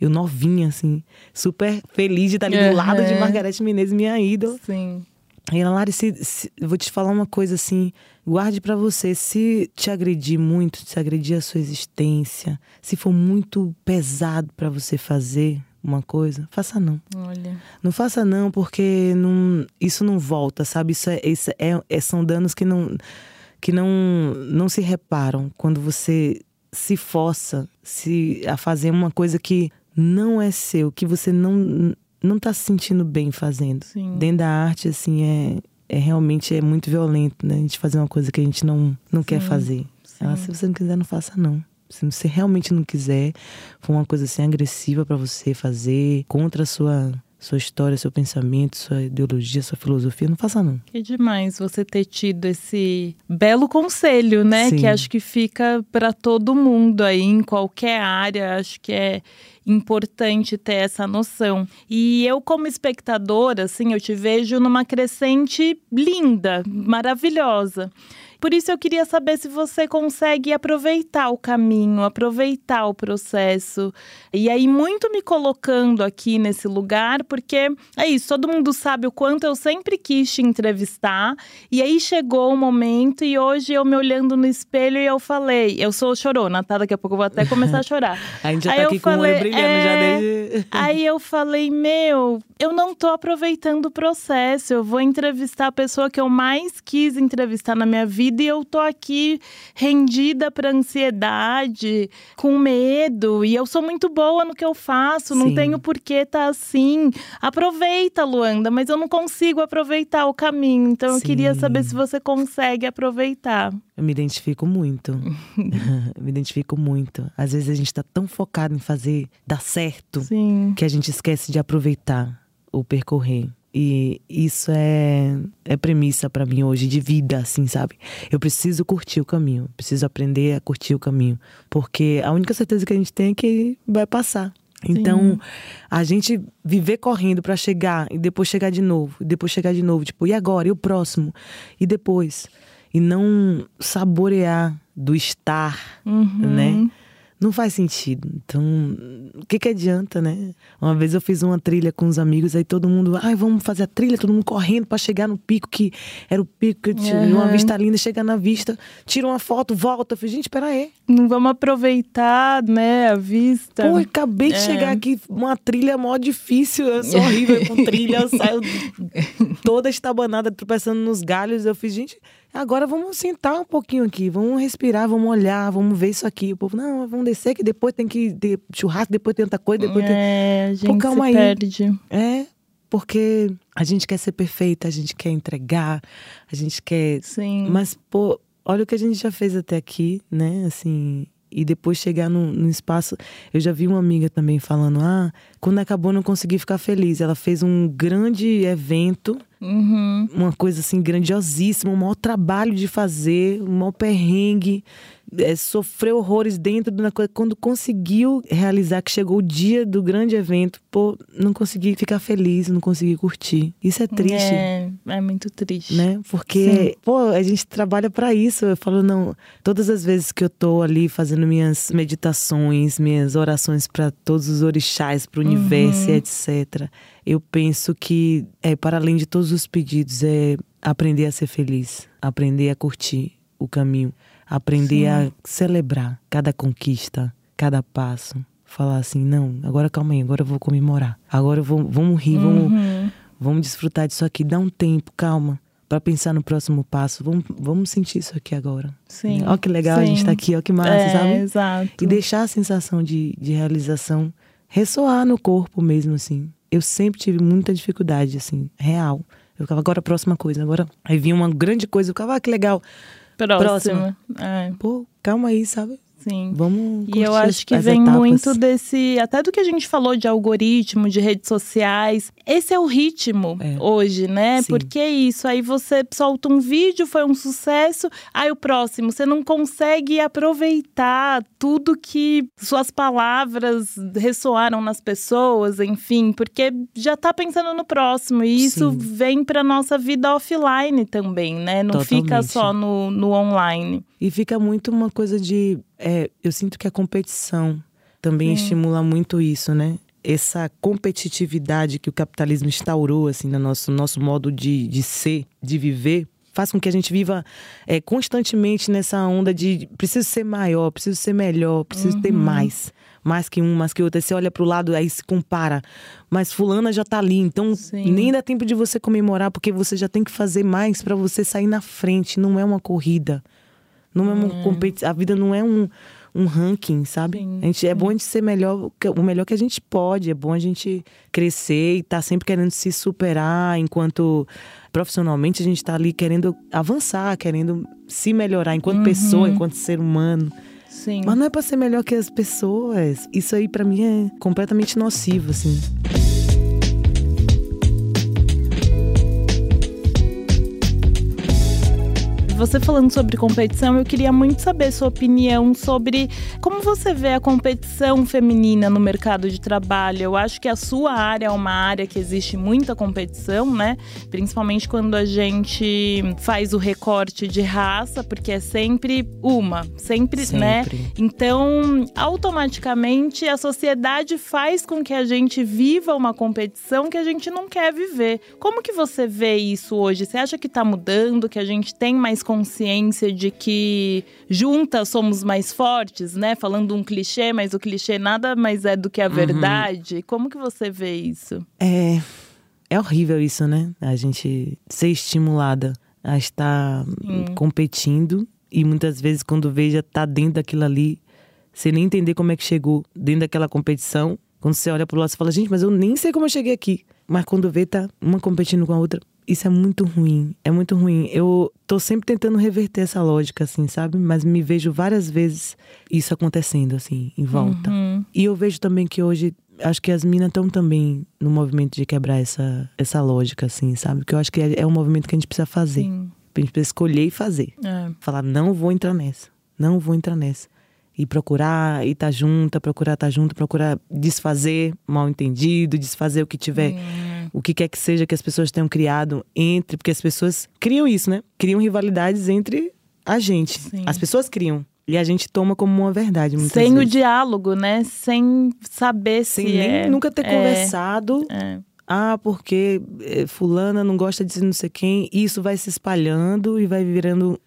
C: Eu novinha, assim, super feliz de estar ali do lado de. Margarete Menezes, minha ídola.
A: Sim.
C: E ela, Lari, se, se- vou te falar uma coisa assim, guarde pra você, se te agredir muito, se agredir a sua existência, se for muito pesado pra você fazer uma coisa, faça não.
A: Olha.
C: Não faça não, porque não, isso não volta, sabe? Isso, é, isso é- é- são danos que não que não não se reparam quando você se força se a fazer uma coisa que não é seu, que você não não tá se sentindo bem fazendo.
A: Sim.
C: Dentro da arte assim é é realmente é muito violento, né? A gente fazer uma coisa que a gente não não quer
A: Sim,
C: fazer. Ela,
A: sim.
C: se você não quiser, não faça não. Se você realmente não quiser, for uma coisa assim agressiva pra você fazer, contra a sua sua história, seu pensamento, sua ideologia, sua filosofia, não faça não.
A: Que demais você ter tido esse belo conselho, né?
C: Sim.
A: Que acho que fica para todo mundo aí, em qualquer área. Acho que é importante ter essa noção. E eu, como espectadora, assim, eu te vejo numa crescente linda, maravilhosa. Por isso eu queria saber se você consegue aproveitar o caminho, aproveitar o processo. E aí, muito me colocando aqui nesse lugar, porque é isso, todo mundo sabe o quanto eu sempre quis te entrevistar. E aí chegou o momento, e hoje eu me olhando no espelho e eu falei, eu sou chorona, tá? Daqui a pouco eu vou até começar a chorar. [laughs]
C: A gente já
A: Aí
C: tá
A: eu
C: aqui com o
A: falei,
C: olho brilhando
A: é,
C: já desde.
A: Aí eu falei, meu, eu não tô aproveitando o processo. Eu vou entrevistar a pessoa que eu mais quis entrevistar na minha vida vida e eu tô aqui rendida para ansiedade, com medo, e eu sou muito boa no que eu faço, não
C: Sim.
A: tenho por que estar assim. Aproveita, Luanda, mas eu não consigo aproveitar o caminho. Então eu queria
C: Sim.
A: saber se você consegue aproveitar.
C: Eu me identifico muito. [laughs] [laughs] Me identifico muito. Às vezes a gente tá tão focado em fazer dar certo
A: Sim.
C: que a gente esquece de aproveitar o percorrer. E isso é, é premissa pra mim hoje de vida, assim, sabe? Eu preciso curtir o caminho, preciso aprender a curtir o caminho, porque a única certeza que a gente tem é que vai passar. Então, a gente viver correndo pra chegar e depois chegar de novo, e depois chegar de novo, tipo, e agora? E o próximo? E depois? E não saborear do estar,
A: Uhum.
C: né? Não faz sentido. Então, o que que adianta, né? Uma vez eu fiz uma trilha com os amigos, aí todo mundo, ai, vamos fazer a trilha, todo mundo correndo pra chegar no pico que era o pico que tinha uma
A: Uhum.
C: vista linda, chegar na vista, tira uma foto, volta. Eu falei, gente, pera aí.
A: Não vamos aproveitar, né, a vista.
C: Pô, acabei de
A: É.
C: chegar aqui, uma trilha mó difícil, eu sou horrível com trilha, eu saio [laughs] toda estabanada, tropeçando nos galhos. Eu fiz, gente, agora vamos sentar um pouquinho aqui, vamos respirar, vamos olhar, vamos ver isso aqui. O povo, não, vamos descer, que depois tem que ter churrasco, depois tem outra coisa, depois tem.
A: É, a gente
C: calma
A: se
C: aí.
A: perde.
C: É, porque a gente quer ser perfeita, a gente quer entregar, a gente quer
A: Sim.
C: mas, pô, olha o que a gente já fez até aqui, né? Assim, e depois chegar no, no espaço. Eu já vi uma amiga também falando: ah, quando acabou não consegui ficar feliz. Ela fez um grande evento,
A: Uhum.
C: uma coisa assim grandiosíssima, um maior trabalho de fazer, um maior perrengue. é, sofreu horrores dentro da coisa. Quando conseguiu realizar que chegou o dia do grande evento, pô, não consegui ficar feliz, não consegui curtir. Isso é triste
A: É, é muito triste.
C: né? Porque, pô, a gente trabalha pra isso. Eu falo, não, todas as vezes que eu tô ali fazendo minhas meditações, minhas orações pra todos os orixás, pro universo e etc. Eu penso que, é, para além de todos os pedidos, é aprender a ser feliz, aprender a curtir o caminho, aprender a celebrar cada conquista, cada passo. Falar assim, não, agora calma aí, agora eu vou comemorar. Agora eu vou, vamos rir, vamos,
A: Uhum.
C: Vamos desfrutar disso aqui, dá um tempo, calma, para pensar no próximo passo. Vamos, vamos sentir isso aqui agora.
A: Sim.
C: Olha que legal a gente
A: sim.
C: tá aqui, olha que massa,
A: é,
C: sabe?
A: Exato.
C: E deixar a sensação de, de realização ressoar no corpo mesmo, assim. Eu sempre tive muita dificuldade, assim, real. Eu ficava, agora a próxima coisa, agora. Aí vinha uma grande coisa, eu ficava, ah, que legal.
A: Próxima. É,
C: Pô, calma aí, sabe?
A: Sim.
C: Vamos.
A: E eu acho que vem
C: etapas.
A: muito desse. Até do que a gente falou de algoritmo, de redes sociais. Esse é o ritmo
C: É.
A: hoje, né?
C: Sim.
A: Porque é isso. Aí você solta um vídeo, foi um sucesso. Aí o próximo, você não consegue aproveitar tudo que suas palavras ressoaram nas pessoas, enfim, porque já tá pensando no próximo. E isso
C: Sim.
A: vem pra nossa vida offline também, né? Não fica
C: Totalmente.
A: só no, no online.
C: E fica muito uma coisa de. É, eu sinto que a competição também estimula muito isso, né? Essa competitividade que o capitalismo instaurou, assim, no nosso, nosso modo de, de ser, de viver, faz com que a gente viva é, constantemente nessa onda de preciso ser maior, preciso ser melhor, preciso ter mais. Mais que um, mais que outro. Aí você olha pro lado, aí se compara. Mas fulana já tá ali, então
A: Sim.
C: nem dá tempo de você comemorar, porque você já tem que fazer mais para você sair na frente. Não é uma corrida. Não é uma competição. A vida não é um, um ranking, sabe?
A: Sim,
C: a gente, é bom a gente ser melhor, o melhor que a gente pode. É bom a gente crescer e estar sempre querendo se superar, enquanto profissionalmente a gente está ali querendo avançar, querendo se melhorar enquanto pessoa, enquanto ser humano.
A: Sim.
C: Mas não é para ser melhor que as pessoas. Isso aí para mim é completamente nocivo, assim.
A: Você falando sobre competição, eu queria muito saber sua opinião sobre como você vê a competição feminina no mercado de trabalho. Eu acho que a sua área é uma área que existe muita competição, né? Principalmente quando a gente faz o recorte de raça, porque é sempre uma, sempre, né?
C: Sempre.
A: Então, automaticamente, a sociedade faz com que a gente viva uma competição que a gente não quer viver. Como que você vê isso hoje? Você acha que está mudando, que a gente tem mais consciência de que juntas somos mais fortes, né? Falando um clichê, mas o clichê nada mais é do que a verdade. Como que você vê isso?
C: É, é horrível isso, né? A gente ser estimulada a estar competindo. E muitas vezes, quando vê, já tá dentro daquilo ali, sem nem entender como é que chegou dentro daquela competição. Quando você olha pro lado, você fala, gente, mas eu nem sei como eu cheguei aqui. Mas quando vê, tá uma competindo com a outra. Isso é muito ruim, é muito ruim. Eu tô sempre tentando reverter essa lógica, assim, sabe? Mas me vejo várias vezes isso acontecendo, assim, em volta.
A: Uhum.
C: E eu vejo também que hoje, acho que as minas estão também no movimento de quebrar essa, essa lógica, assim, sabe? Porque eu acho que é, é um movimento que a gente precisa fazer.
A: Sim.
C: A gente precisa escolher e fazer.
A: É.
C: Falar, não vou entrar nessa. Não vou entrar nessa. E procurar, e tá junta, procurar tá junto, procurar desfazer mal entendido, desfazer o que tiver, o que quer que seja que as pessoas tenham criado entre. Porque as pessoas criam isso, né? Criam rivalidades entre a gente.
A: Sim.
C: As pessoas criam. E a gente toma como uma verdade, muitas
A: Sem o
C: vezes.
A: diálogo, né? Sem saber
C: Sem
A: se
C: nem
A: é.
C: nunca ter
A: é,
C: conversado.
A: é.
C: Ah, porque eh, fulana não gosta de não sei quem. E isso vai se espalhando e vai virando.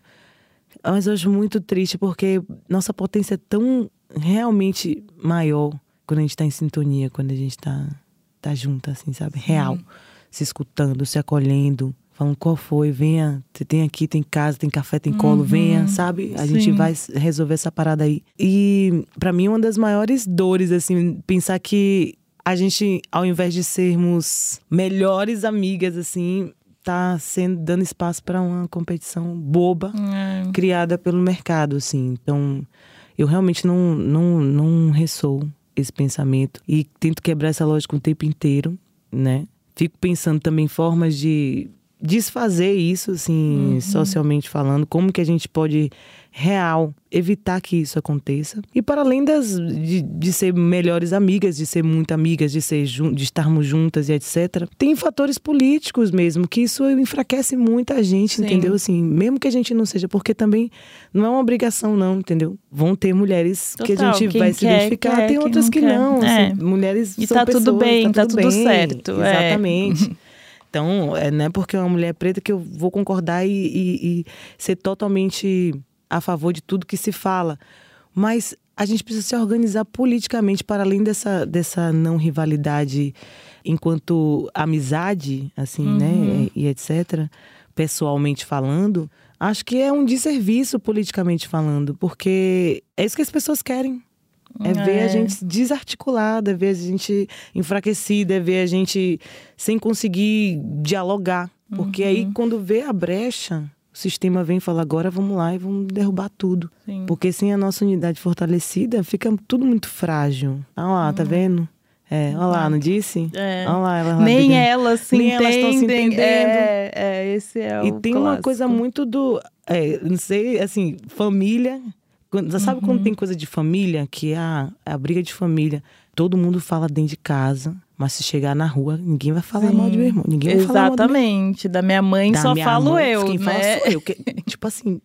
C: Mas eu acho muito triste porque nossa potência é tão realmente maior quando a gente tá em sintonia, quando a gente tá, tá junto, assim, sabe? Real. Se escutando, se acolhendo. Falando qual foi, venha, você tem aqui, tem casa, tem café, tem colo, venha, sabe? A gente
A: Sim.
C: vai resolver essa parada aí. E pra mim uma das maiores dores, assim, pensar que a gente, ao invés de sermos melhores amigas, assim, tá sendo dando espaço pra uma competição boba
A: É.
C: criada pelo mercado, assim. Então, eu realmente não, não, não ressoo esse pensamento e tento quebrar essa lógica o tempo inteiro, né? Fico pensando também em formas de desfazer isso, assim, socialmente falando, como que a gente pode real evitar que isso aconteça. E para além das de, de ser melhores amigas, de ser muito amigas, de ser de estarmos juntas e etc. Tem fatores políticos mesmo que isso enfraquece muito a gente,
A: Sim.
C: entendeu? Assim, mesmo que a gente não seja, porque também não é uma obrigação não, entendeu? Vão ter mulheres que a
A: Total,
C: gente vai se
A: quer,
C: identificar,
A: quer,
C: tem outras que
A: quer.
C: não.
A: É.
C: assim, mulheres
A: E
C: são
A: tá tudo
C: pessoas,
A: bem, tá tudo
C: bem.
A: certo, é. [laughs]
C: Então, é, não é porque é uma mulher preta que eu vou concordar e, e- e ser totalmente a favor de tudo que se fala. Mas a gente precisa se organizar politicamente para além dessa, dessa não rivalidade enquanto amizade, assim,
A: Uhum.
C: né? E, e etc. Pessoalmente falando, acho que é um desserviço politicamente falando, porque é isso que as pessoas querem. É ver a
A: É.
C: gente desarticulada, é ver a gente enfraquecida, é ver a gente sem conseguir dialogar. Porque
A: Uhum.
C: aí, quando vê a brecha, o sistema vem e fala: agora vamos lá e vamos derrubar tudo.
A: Sim.
C: Porque sem a nossa unidade fortalecida, fica tudo muito frágil. Olha lá, tá vendo? É, olha lá, não disse?
A: Uhum. É.
C: Olha lá, ela lá
A: Nem
C: brigando.
A: elas se
C: Nem elas tão se
A: entendem.
C: entendendo.
A: É, é, esse é
C: E
A: o
C: tem uma
A: clássico.
C: coisa muito do. é, não sei, assim, família. Quando- Você sabe
A: Uhum.
C: quando tem coisa de família, que é a, a briga de família, todo mundo fala dentro de casa, mas se chegar na rua, ninguém vai falar mal de meu irmão. Ninguém vai falar mal
A: Exatamente. Da minha mãe
C: da
A: só
C: minha
A: falo
C: mãe,
A: eu,
C: Quem
A: né?
C: fala sou eu. Que, [laughs] tipo assim,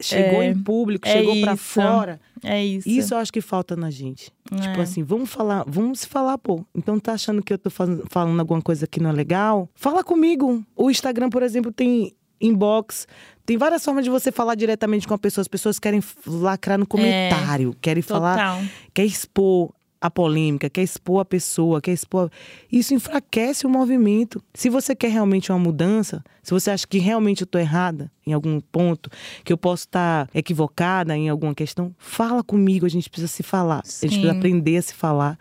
C: chegou
A: É,
C: em público,
A: é
C: chegou pra
A: isso.
C: fora.
A: É isso.
C: Isso eu acho que falta na gente. Tipo
A: É.
C: assim, vamos falar, vamos se falar, pô. Então tá achando que eu tô falando alguma coisa que não é legal? Fala comigo. O Instagram, por exemplo, tem inbox. Tem várias formas de você falar diretamente com a pessoa. As pessoas querem lacrar no comentário, querem falar,
A: Total.
C: quer expor a polêmica, quer expor a pessoa, quer expor. Isso enfraquece o movimento. Se você quer realmente uma mudança, se você acha que realmente eu tô errada em algum ponto, que eu posso estar equivocada em alguma questão, fala comigo, a gente precisa se falar. A gente
A: Sim.
C: precisa aprender a se falar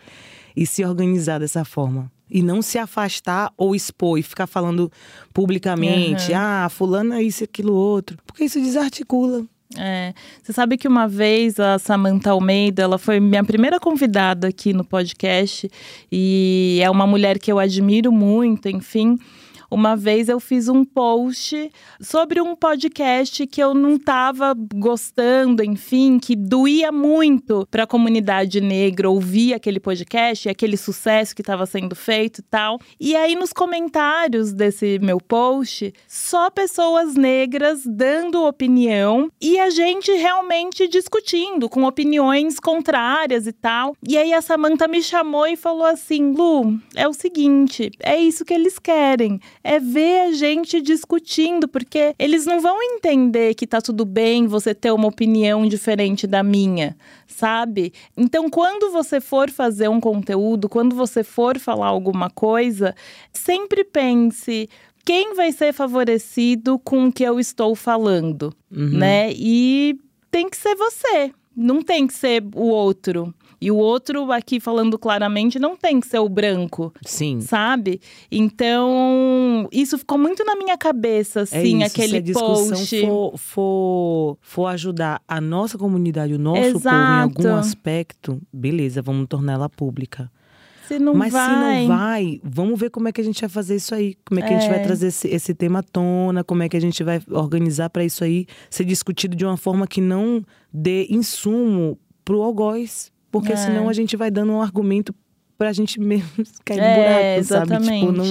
C: e se organizar dessa forma. E não se afastar ou expor e ficar falando publicamente, ah, fulano é isso e aquilo outro. Porque isso desarticula.
A: É. Você sabe que uma vez a Samantha Almeida, ela foi minha primeira convidada aqui no podcast e é uma mulher que eu admiro muito, enfim. Uma vez eu fiz um post sobre um podcast que eu não estava gostando, enfim, que doía muito para a comunidade negra ouvir aquele podcast, aquele sucesso que estava sendo feito e tal. E aí nos comentários desse meu post, só pessoas negras dando opinião e a gente realmente discutindo com opiniões contrárias e tal. E aí a Samantha me chamou e falou assim: "Lu, é o seguinte, é isso que eles querem é ver a gente discutindo, porque eles não vão entender que tá tudo bem você ter uma opinião diferente da minha, sabe? Então, quando você for fazer um conteúdo, quando você for falar alguma coisa, sempre pense quem vai ser favorecido com o que eu estou falando,
C: Uhum.
A: né? E tem que ser você, não tem que ser o outro. E o outro, aqui falando claramente, não tem que ser o branco,
C: Sim.
A: sabe? Então, isso ficou muito na minha cabeça,
C: É
A: assim,
C: isso,
A: aquele
C: se a discussão
A: post.
C: For, for, for ajudar a nossa comunidade, o nosso povo em
A: Exato.
C: algum aspecto, beleza, vamos tornar ela pública.
A: Se não
C: Mas
A: vai.
C: se não vai, vamos ver como é que a gente vai fazer isso aí. Como é que a gente vai
A: É.
C: trazer esse, esse tema à tona, como é que a gente vai organizar para isso aí ser discutido de uma forma que não dê insumo pro algoz. Porque
A: É.
C: senão a gente vai dando um argumento pra gente [laughs] mesmo cair no
A: É,
C: buraco, sabe? Tipo, não,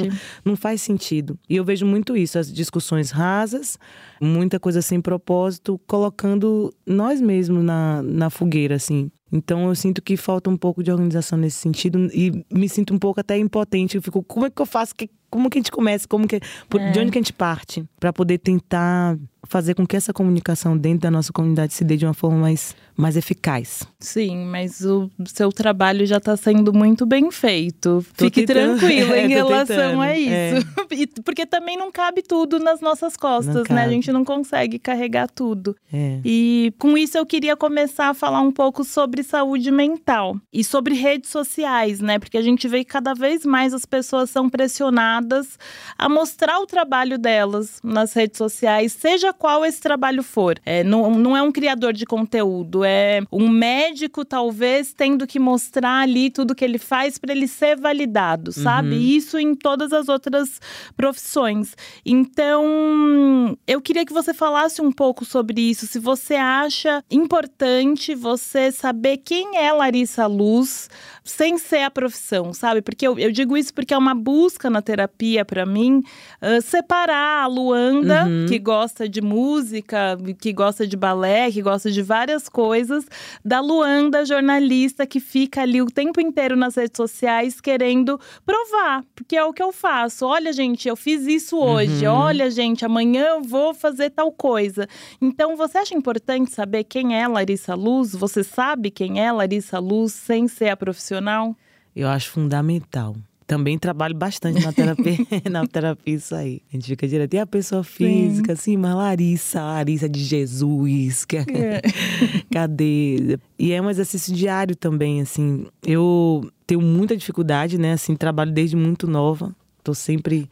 C: não faz sentido. E eu vejo muito isso, as discussões rasas, muita coisa sem propósito, colocando nós mesmos na, na fogueira, assim. Então eu sinto que falta um pouco de organização nesse sentido e me sinto um pouco até impotente. Eu fico, como é que eu faço? Que- Como que a gente começa? Como que, por-
A: É.
C: De onde que a gente parte? Pra poder tentar fazer com que essa comunicação dentro da nossa comunidade se dê de uma forma mais, mais eficaz.
A: Sim, mas o seu trabalho já está sendo muito bem feito.
C: Tô
A: Fique
C: tentando.
A: tranquilo [laughs]
C: É,
A: em relação
C: tentando.
A: a isso.
C: É. [laughs]
A: Porque também não cabe tudo nas nossas costas, né? A gente não consegue carregar tudo.
C: É.
A: E com isso eu queria começar a falar um pouco sobre saúde mental e sobre redes sociais, né? Porque a gente vê que cada vez mais as pessoas são pressionadas a mostrar o trabalho delas nas redes sociais, seja qual esse trabalho for. É, não, não é um criador de conteúdo, é um médico, talvez, tendo que mostrar ali tudo que ele faz para ele ser validado, sabe?
C: Uhum.
A: Isso em todas as outras profissões. Então, eu queria que você falasse um pouco sobre isso. Se você acha importante você saber quem é Larissa Luz sem ser a profissão, sabe? Porque eu, eu digo isso porque é uma busca na terapia para mim ah, separar a Luanda,
C: Uhum.
A: que gosta de música, que gosta de balé, que gosta de várias coisas, da Luanda, jornalista que fica ali o tempo inteiro nas redes sociais querendo provar, porque é o que eu faço. Olha, gente, eu fiz isso hoje.
C: Uhum.
A: Olha, gente, amanhã eu vou fazer tal coisa. Então, você acha importante saber quem é Larissa Luz? Você sabe quem é Larissa Luz sem ser a profissional?
C: Eu acho fundamental. Também trabalho bastante na terapia, [laughs] na terapia isso aí. A gente fica direto. E a pessoa física, assim, mas Larissa, Larissa de Jesus, que
A: É. [laughs]
C: cadê? E é um exercício diário também, assim. Eu tenho muita dificuldade, né? Assim, trabalho desde muito nova. Tô sempre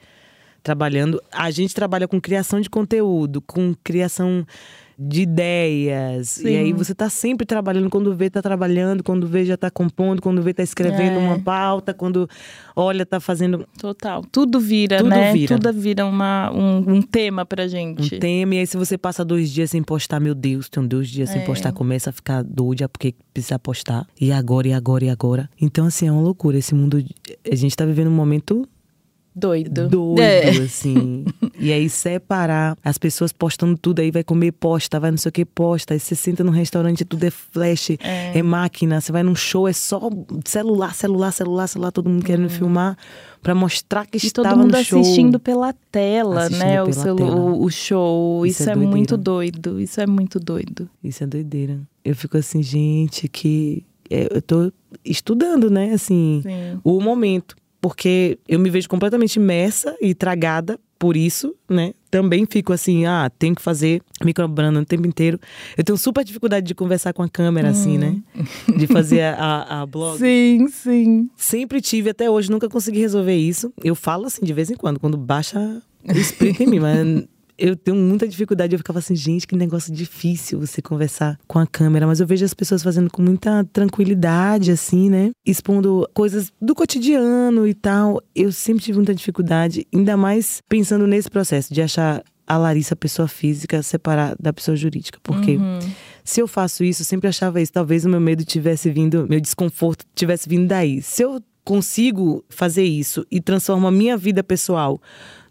C: trabalhando. A gente trabalha com criação de conteúdo, com criação de ideias.
A: Sim.
C: E aí você tá sempre trabalhando. Quando vê, tá trabalhando. Quando vê, já tá compondo. Quando vê, tá escrevendo
A: É.
C: uma pauta. Quando olha, tá fazendo
A: Total. Tudo vira,
C: Tudo
A: né?
C: vira.
A: Tudo vira uma, um, um tema pra
C: um
A: gente.
C: tema. E aí, se você passa dois dias sem postar, meu Deus, tem dois dias sem
A: É.
C: postar, começa a ficar doida porque precisa postar. E agora, e agora, e agora. Então, assim, é uma loucura. Esse mundo. A gente tá vivendo um momento
A: Doido.
C: doido,
A: É.
C: assim. [laughs] E aí separar as pessoas postando tudo, aí vai comer, posta, vai não sei o que, posta. Aí você senta num restaurante, tudo é flash, é, máquina. Você vai num show, é só celular, celular, celular, celular, todo mundo querendo filmar pra mostrar que
A: E
C: estava
A: todo mundo
C: no show.
A: assistindo pela tela,
C: Assistindo
A: né? O,
C: pela
A: celu-
C: tela.
A: o- o show.
C: Isso
A: Isso,
C: é
A: é, muito doido. Isso é muito doido.
C: Isso é doideira. Eu fico assim, gente, que é, eu tô estudando, né? Assim,
A: Sim.
C: o momento. Porque eu me vejo completamente imersa e tragada por isso, né? Também fico assim, ah, tenho que fazer microbrando o tempo inteiro. Eu tenho super dificuldade de conversar com a câmera, assim, né? De fazer a, [laughs] a, a blog.
A: Sim, sim.
C: Sempre tive, até hoje, nunca consegui resolver isso. Eu falo assim de vez em quando, quando baixa o espírito em mim, mas eu tenho muita dificuldade. Eu ficava assim, gente, que negócio difícil você conversar com a câmera. Mas eu vejo as pessoas fazendo com muita tranquilidade, assim, né? Expondo coisas do cotidiano e tal. Eu sempre tive muita dificuldade, ainda mais pensando nesse processo de achar a Larissa pessoa física separar da pessoa jurídica. Porque
A: Uhum.
C: se eu faço isso, eu sempre achava isso. Talvez o meu medo tivesse vindo, meu desconforto tivesse vindo daí. Se eu consigo fazer isso e transformo a minha vida pessoal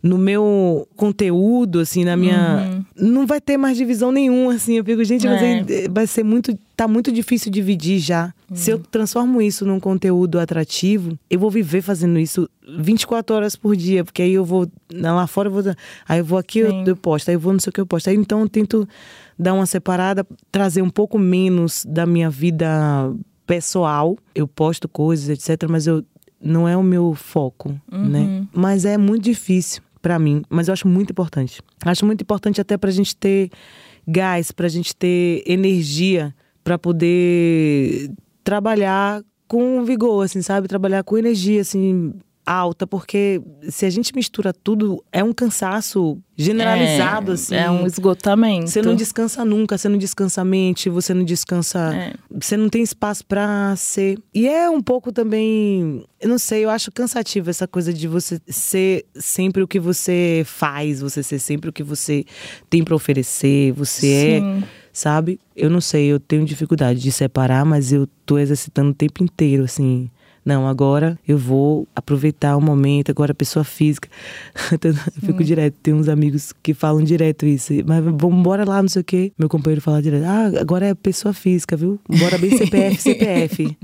C: no meu conteúdo, assim, na minha. Não vai ter mais divisão nenhuma, assim. Eu fico, gente, mas
A: É.
C: vai ser muito. Tá muito difícil dividir já. Se eu transformo isso num conteúdo atrativo, eu vou viver fazendo isso 24 horas por dia, porque aí eu vou lá fora, eu vou. Aí eu vou aqui, eu, eu posto, aí eu vou não sei o que eu posto. Aí então eu tento dar uma separada, trazer um pouco menos da minha vida pessoal. Eu posto coisas, etc, mas eu não é o meu foco, né? Mas é muito difícil. Para mim, mas eu acho muito importante. Acho muito importante até pra gente ter gás, pra gente ter energia para poder trabalhar com vigor, assim, sabe? Trabalhar com energia, assim, alta, porque se a gente mistura tudo, é um cansaço generalizado,
A: é,
C: assim.
A: É um esgotamento.
C: Você não descansa nunca, você não descansa a mente, você não descansa. É. Você não tem espaço para ser. E é um pouco também. Eu não sei, eu acho cansativo essa coisa de você ser sempre o que você faz, você ser sempre o que você tem para oferecer, você é, Sim. é. Sabe? Eu não sei, eu tenho dificuldade de separar, mas eu tô exercitando o tempo inteiro, assim não, agora eu vou aproveitar o momento, agora pessoa física. [laughs] eu fico hum. direto, tem uns amigos que falam direto isso. Mas vamos embora lá, não sei o quê. Meu companheiro fala direto, ah, agora é pessoa física, viu? Bora bem CPF, CPF.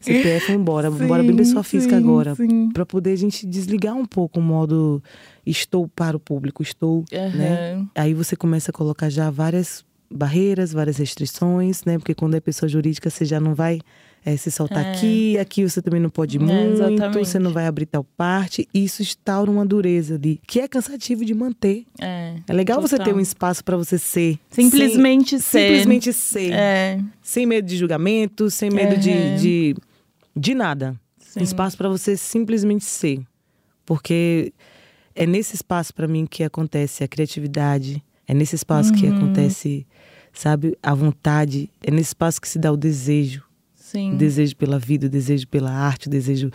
C: CPF, embora, sim, bora bem pessoa física sim, agora. Para poder a gente desligar um pouco o modo estou para o público, estou, uhum. né? Aí você começa a colocar já várias barreiras, várias restrições, né? Porque quando é pessoa jurídica, você já não vai é, se soltar é. aqui, aqui você também não pode é, muito, exatamente. você não vai abrir tal parte. E isso instaura uma dureza ali, que é cansativo de manter. É, é legal total. você ter um espaço para você ser.
A: Simplesmente sem, ser.
C: Simplesmente ser. É. Sem medo de julgamento, sem medo de, de, de nada. Sim. Um espaço para você simplesmente ser. Porque é nesse espaço para mim que acontece a criatividade, é nesse espaço uhum. que acontece, sabe, a vontade, é nesse espaço que se dá o desejo. Sim. Desejo pela vida, o desejo pela arte, o desejo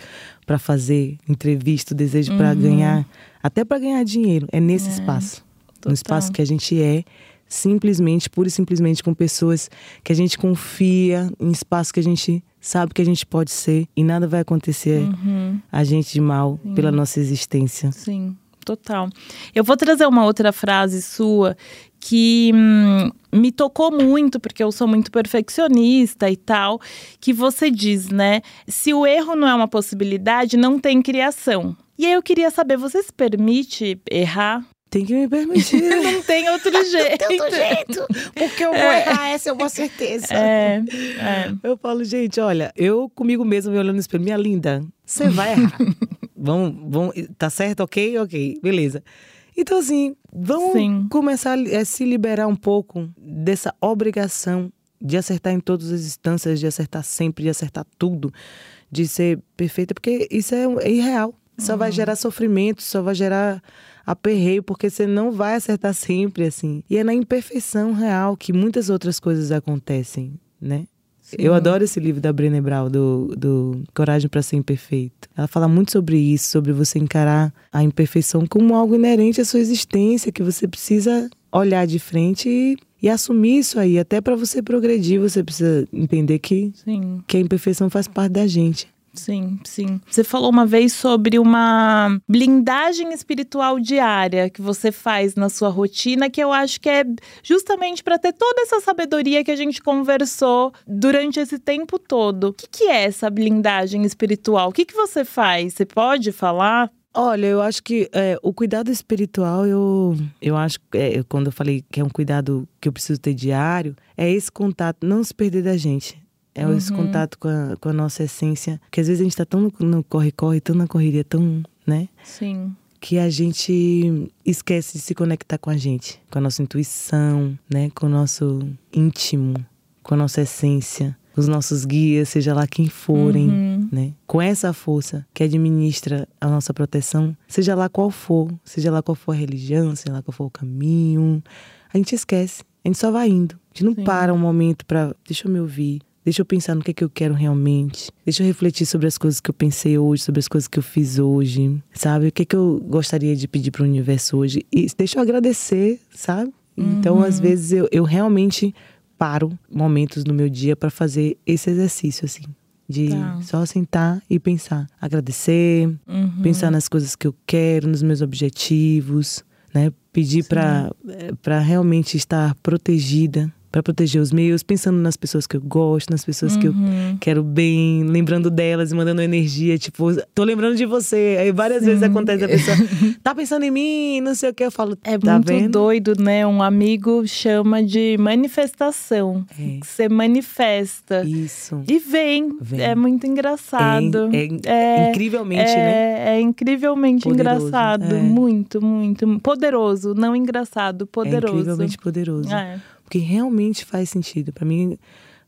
C: para fazer entrevista, o desejo uhum. para ganhar, até para ganhar dinheiro. É nesse é, espaço. Total. No espaço que a gente é, simplesmente, pura e simplesmente com pessoas que a gente confia, em espaço que a gente sabe que a gente pode ser e nada vai acontecer uhum. a gente de mal Sim. pela nossa existência.
A: Sim total. Eu vou trazer uma outra frase sua que hum, me tocou muito, porque eu sou muito perfeccionista e tal, que você diz, né? Se o erro não é uma possibilidade, não tem criação. E aí eu queria saber, você se permite errar?
C: Tem que me permitir. [laughs] [laughs]
A: não tem outro jeito.
C: não tem outro jeito. Porque eu vou é. errar, essa é uma certeza. É, [laughs] é. Eu falo, gente, olha, eu comigo mesma me olhando no espelho, minha linda, você vai errar. vamos, vamos, tá certo? Ok? Ok, beleza. Então, assim, vamos Sim. começar a se liberar um pouco dessa obrigação de acertar em todas as instâncias, de acertar sempre, de acertar tudo, de ser perfeita, porque isso é, é irreal. Só uhum. vai gerar sofrimento, só vai gerar aperreio, porque você não vai acertar sempre, assim. E é na imperfeição real que muitas outras coisas acontecem, né? Sim. Eu adoro esse livro da Brené Brown, do, do Coragem para Ser Imperfeito. Ela fala muito sobre isso, sobre você encarar a imperfeição como algo inerente à sua existência, que você precisa olhar de frente e, e assumir isso aí. Até para você progredir, você precisa entender que, Sim. que a imperfeição faz parte da gente.
A: Sim, sim. Você falou uma vez sobre uma blindagem espiritual diária que você faz na sua rotina, que eu acho que é justamente para ter toda essa sabedoria que a gente conversou durante esse tempo todo. O que, que é essa blindagem espiritual? O que, que você faz? Você pode falar?
C: Olha, eu acho que é, o cuidado espiritual, eu, eu acho que é, quando eu falei que é um cuidado que eu preciso ter diário, é esse contato, não se perder da gente. É uhum. esse contato com a, com a nossa essência. Porque às vezes a gente tá tão no corre-corre, tão na correria, tão, né?
A: Sim.
C: Que a gente esquece de se conectar com a gente, com a nossa intuição, né? Com o nosso íntimo, com a nossa essência, com os nossos guias, seja lá quem forem, uhum. né? Com essa força que administra a nossa proteção, seja lá qual for, seja lá qual for a religião, seja lá qual for o caminho, a gente esquece. A gente só vai indo. A gente não Sim. para um momento para, deixa eu me ouvir, Deixa eu pensar no que é que eu quero realmente. Deixa eu refletir sobre as coisas que eu pensei hoje, sobre as coisas que eu fiz hoje, sabe? O que é que eu gostaria de pedir para o universo hoje? E deixa eu agradecer, sabe? Então, uhum. às vezes, eu, eu realmente paro momentos no meu dia para fazer esse exercício, assim. De tá. só sentar e pensar. Agradecer, uhum. pensar nas coisas que eu quero, nos meus objetivos, né? Pedir para realmente estar protegida para proteger os meus, pensando nas pessoas que eu gosto, nas pessoas
A: Uhum.
C: que eu quero bem, lembrando delas, mandando energia, tipo, tô lembrando de você. Aí várias vezes acontece a [laughs] pessoa, tá pensando em mim, não sei o que, eu falo,
A: É
C: tá
A: muito
C: vendo?
A: doido, né? Um amigo chama de manifestação.
C: É.
A: Você manifesta.
C: Isso.
A: E vem.
C: Vem.
A: É muito engraçado.
C: É, é incrivelmente,
A: é,
C: né?
A: É incrivelmente
C: Poderoso,
A: engraçado.
C: é.
A: Muito, muito. Poderoso, não engraçado,
C: É
A: poderoso.
C: incrivelmente poderoso.
A: É.
C: Porque realmente faz sentido. Pra mim,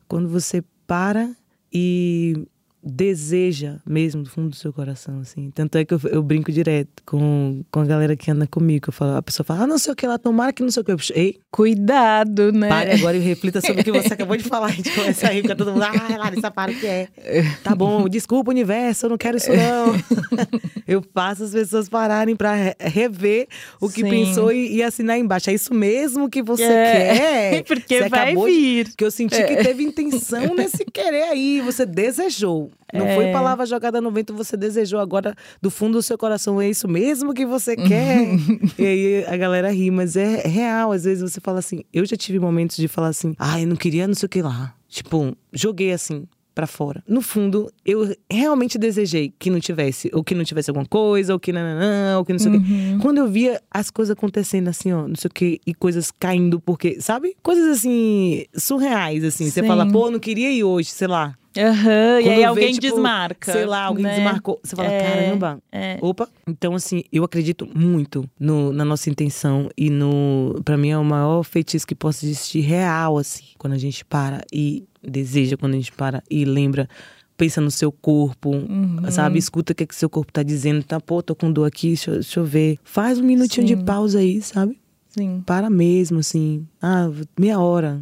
C: quando você para e deseja mesmo do fundo do seu coração, assim. Tanto é que eu, eu brinco direto com, com a galera que anda comigo. Eu falo, a pessoa fala, ah, não sei o que lá, tomara que não sei o que. Eu, puxo, Ei,
A: Cuidado, né?
C: pare agora e reflita sobre o que você acabou de falar. A gente começa a rir, fica todo mundo, ah, Larissa, para o que é. [laughs] Tá bom, desculpa, universo, eu não quero isso não. [laughs] eu faço as pessoas pararem pra re- rever o que
A: Sim.
C: pensou e, e assinar embaixo. É isso mesmo que você
A: É,
C: quer? [laughs]
A: porque
C: você
A: vai
C: acabou de-
A: vir.
C: que eu senti que teve intenção nesse querer aí. Você desejou. Não
A: É.
C: foi palavra jogada no vento, você desejou agora do fundo do seu coração. É isso mesmo que você quer? [laughs] e aí a galera ri, mas é real. Às vezes você fala assim. Eu já tive momentos de falar assim, ai, não queria não sei o que lá. Tipo, joguei assim. Pra fora. No fundo, eu realmente desejei que não tivesse, ou que não tivesse alguma coisa, ou que nananã, ou que não sei o quê. Quando eu via as coisas acontecendo assim, ó, não sei o quê, e coisas caindo, porque, sabe? Coisas assim, surreais, assim. Você
A: Sim.
C: fala, pô, não queria ir hoje, sei lá.
A: Aham, e aí
C: vê,
A: alguém
C: tipo,
A: desmarca.
C: Sei lá, alguém
A: né?
C: desmarcou. Você fala,
A: É,
C: caramba.
A: é.
C: Opa. Então, assim, eu acredito muito no, na nossa intenção e no. Pra mim é o maior feitiço que possa existir real, assim. Quando a gente para e deseja, quando a gente para e lembra. Pensa no seu corpo,
A: Uhum.
C: sabe? Escuta o que, que seu corpo tá dizendo. Tá, pô, tô com dor aqui, deixa, eu- deixa eu ver. Faz um minutinho
A: Sim.
C: de pausa aí, sabe?
A: Sim.
C: Para mesmo, assim. Ah, meia hora.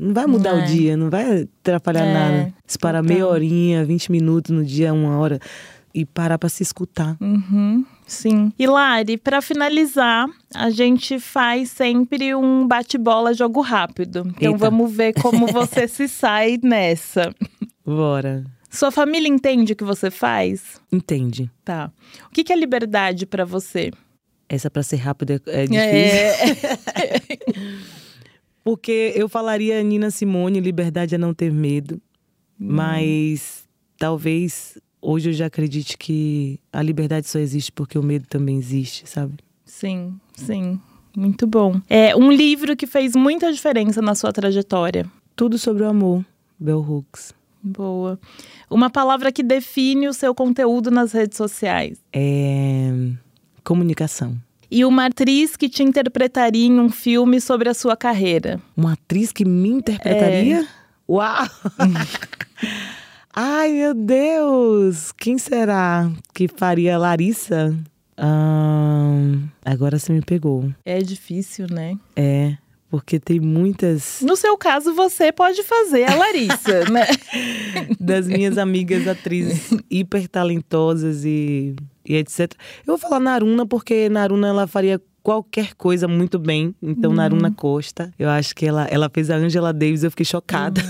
C: Não vai mudar
A: É.
C: o dia, não vai atrapalhar
A: É,
C: nada. Se parar
A: total.
C: meia horinha, 20 minutos no dia, uma hora. E parar pra se escutar.
A: Uhum, sim. E Lari, pra finalizar, a gente faz sempre um bate-bola jogo rápido. Então
C: Eita.
A: vamos ver como [laughs] você se sai nessa.
C: Bora.
A: Sua família entende o que você faz?
C: Entende.
A: Tá. O que que é liberdade pra você?
C: Essa pra ser rápida é difícil.
A: É. [laughs]
C: Porque eu falaria Nina Simone, liberdade é não ter medo. Mas talvez hoje eu já acredite que a liberdade só existe porque o medo também existe, sabe?
A: Sim, sim. Muito bom. É um livro que fez muita diferença na sua trajetória.
C: Tudo sobre o amor, Bell Hooks.
A: Boa. Uma palavra que define o seu conteúdo nas redes sociais.
C: É... Comunicação.
A: E uma atriz que te interpretaria em um filme sobre a sua carreira.
C: Uma atriz que me interpretaria? Uau! [laughs] Ai, meu Deus! Quem será que faria Larissa? Agora você me pegou.
A: É difícil, né?
C: É, porque tem muitas
A: No seu caso, você pode fazer a Larissa, [laughs] né?
C: das minhas amigas atrizes hiper talentosas e, e etc. Eu vou falar Naruna porque Naruna ela faria qualquer coisa muito bem. Então, Naruna Costa, eu acho que ela, ela fez a Angela Davis, eu fiquei chocada.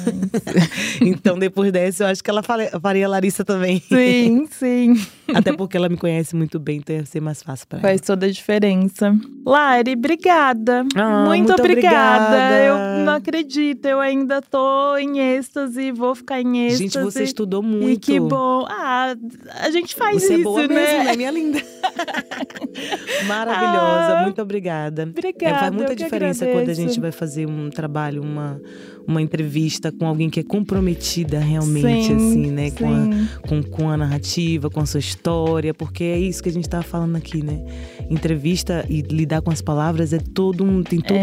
C: [laughs] então, depois dessa, eu acho que ela faria a Larissa também.
A: Sim, [laughs] sim.
C: Até porque ela me conhece muito bem, então ia ser mais fácil pra ela.
A: Faz toda a diferença. Lari, obrigada.
C: Ah,
A: muito,
C: muito
A: obrigada.
C: obrigada.
A: Eu não acredito, eu ainda tô em êxtase, vou ficar em êxtase.
C: Gente, você estudou muito.
A: E que bom. Ah, a gente faz
C: Você
A: isso,
C: é boa
A: né?
C: mesmo, né, minha linda? [laughs] Maravilhosa,
A: Ah,
C: muito obrigada.
A: obrigada,
C: É, faz muita diferença quando a gente vai fazer um trabalho, uma, uma entrevista com alguém que é comprometida realmente,
A: Sim,
C: assim, né? Com a,
A: sim.
C: com, com a narrativa, com a sua história, porque é isso que a gente tava falando aqui, né? Entrevista e lidar com as palavras é todo um. tem todo
A: É.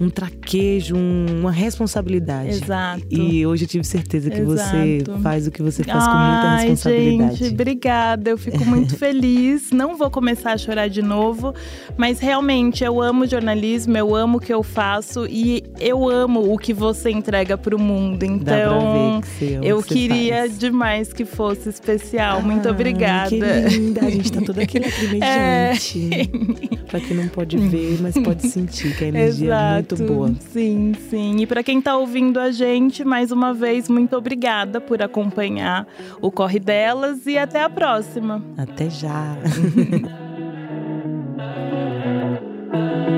C: um, um traquejo, um- uma responsabilidade.
A: Exato.
C: E hoje eu tive certeza que você
A: Exato.
C: faz o que você faz com muita
A: Ai,
C: responsabilidade.
A: gente, obrigada. Eu fico muito [laughs] feliz. Não vou começar a chorar de novo, mas realmente eu amo jornalismo, eu amo o que eu faço e eu amo o que você entrega para então,
C: o mundo.
A: Então,
C: que
A: eu
C: que
A: queria
C: faz.
A: demais que fosse especial.
C: Ah, Muito
A: obrigada.
C: Que linda. A gente está toda aqui lacrimejante. [laughs]
A: É.
C: para quem não pode ver, mas pode sentir que a energia Exato. é muito boa.
A: Sim, sim. E para quem está ouvindo a gente, mais uma vez, muito obrigada por acompanhar o Corre Delas e até a próxima.
C: Até já. [laughs]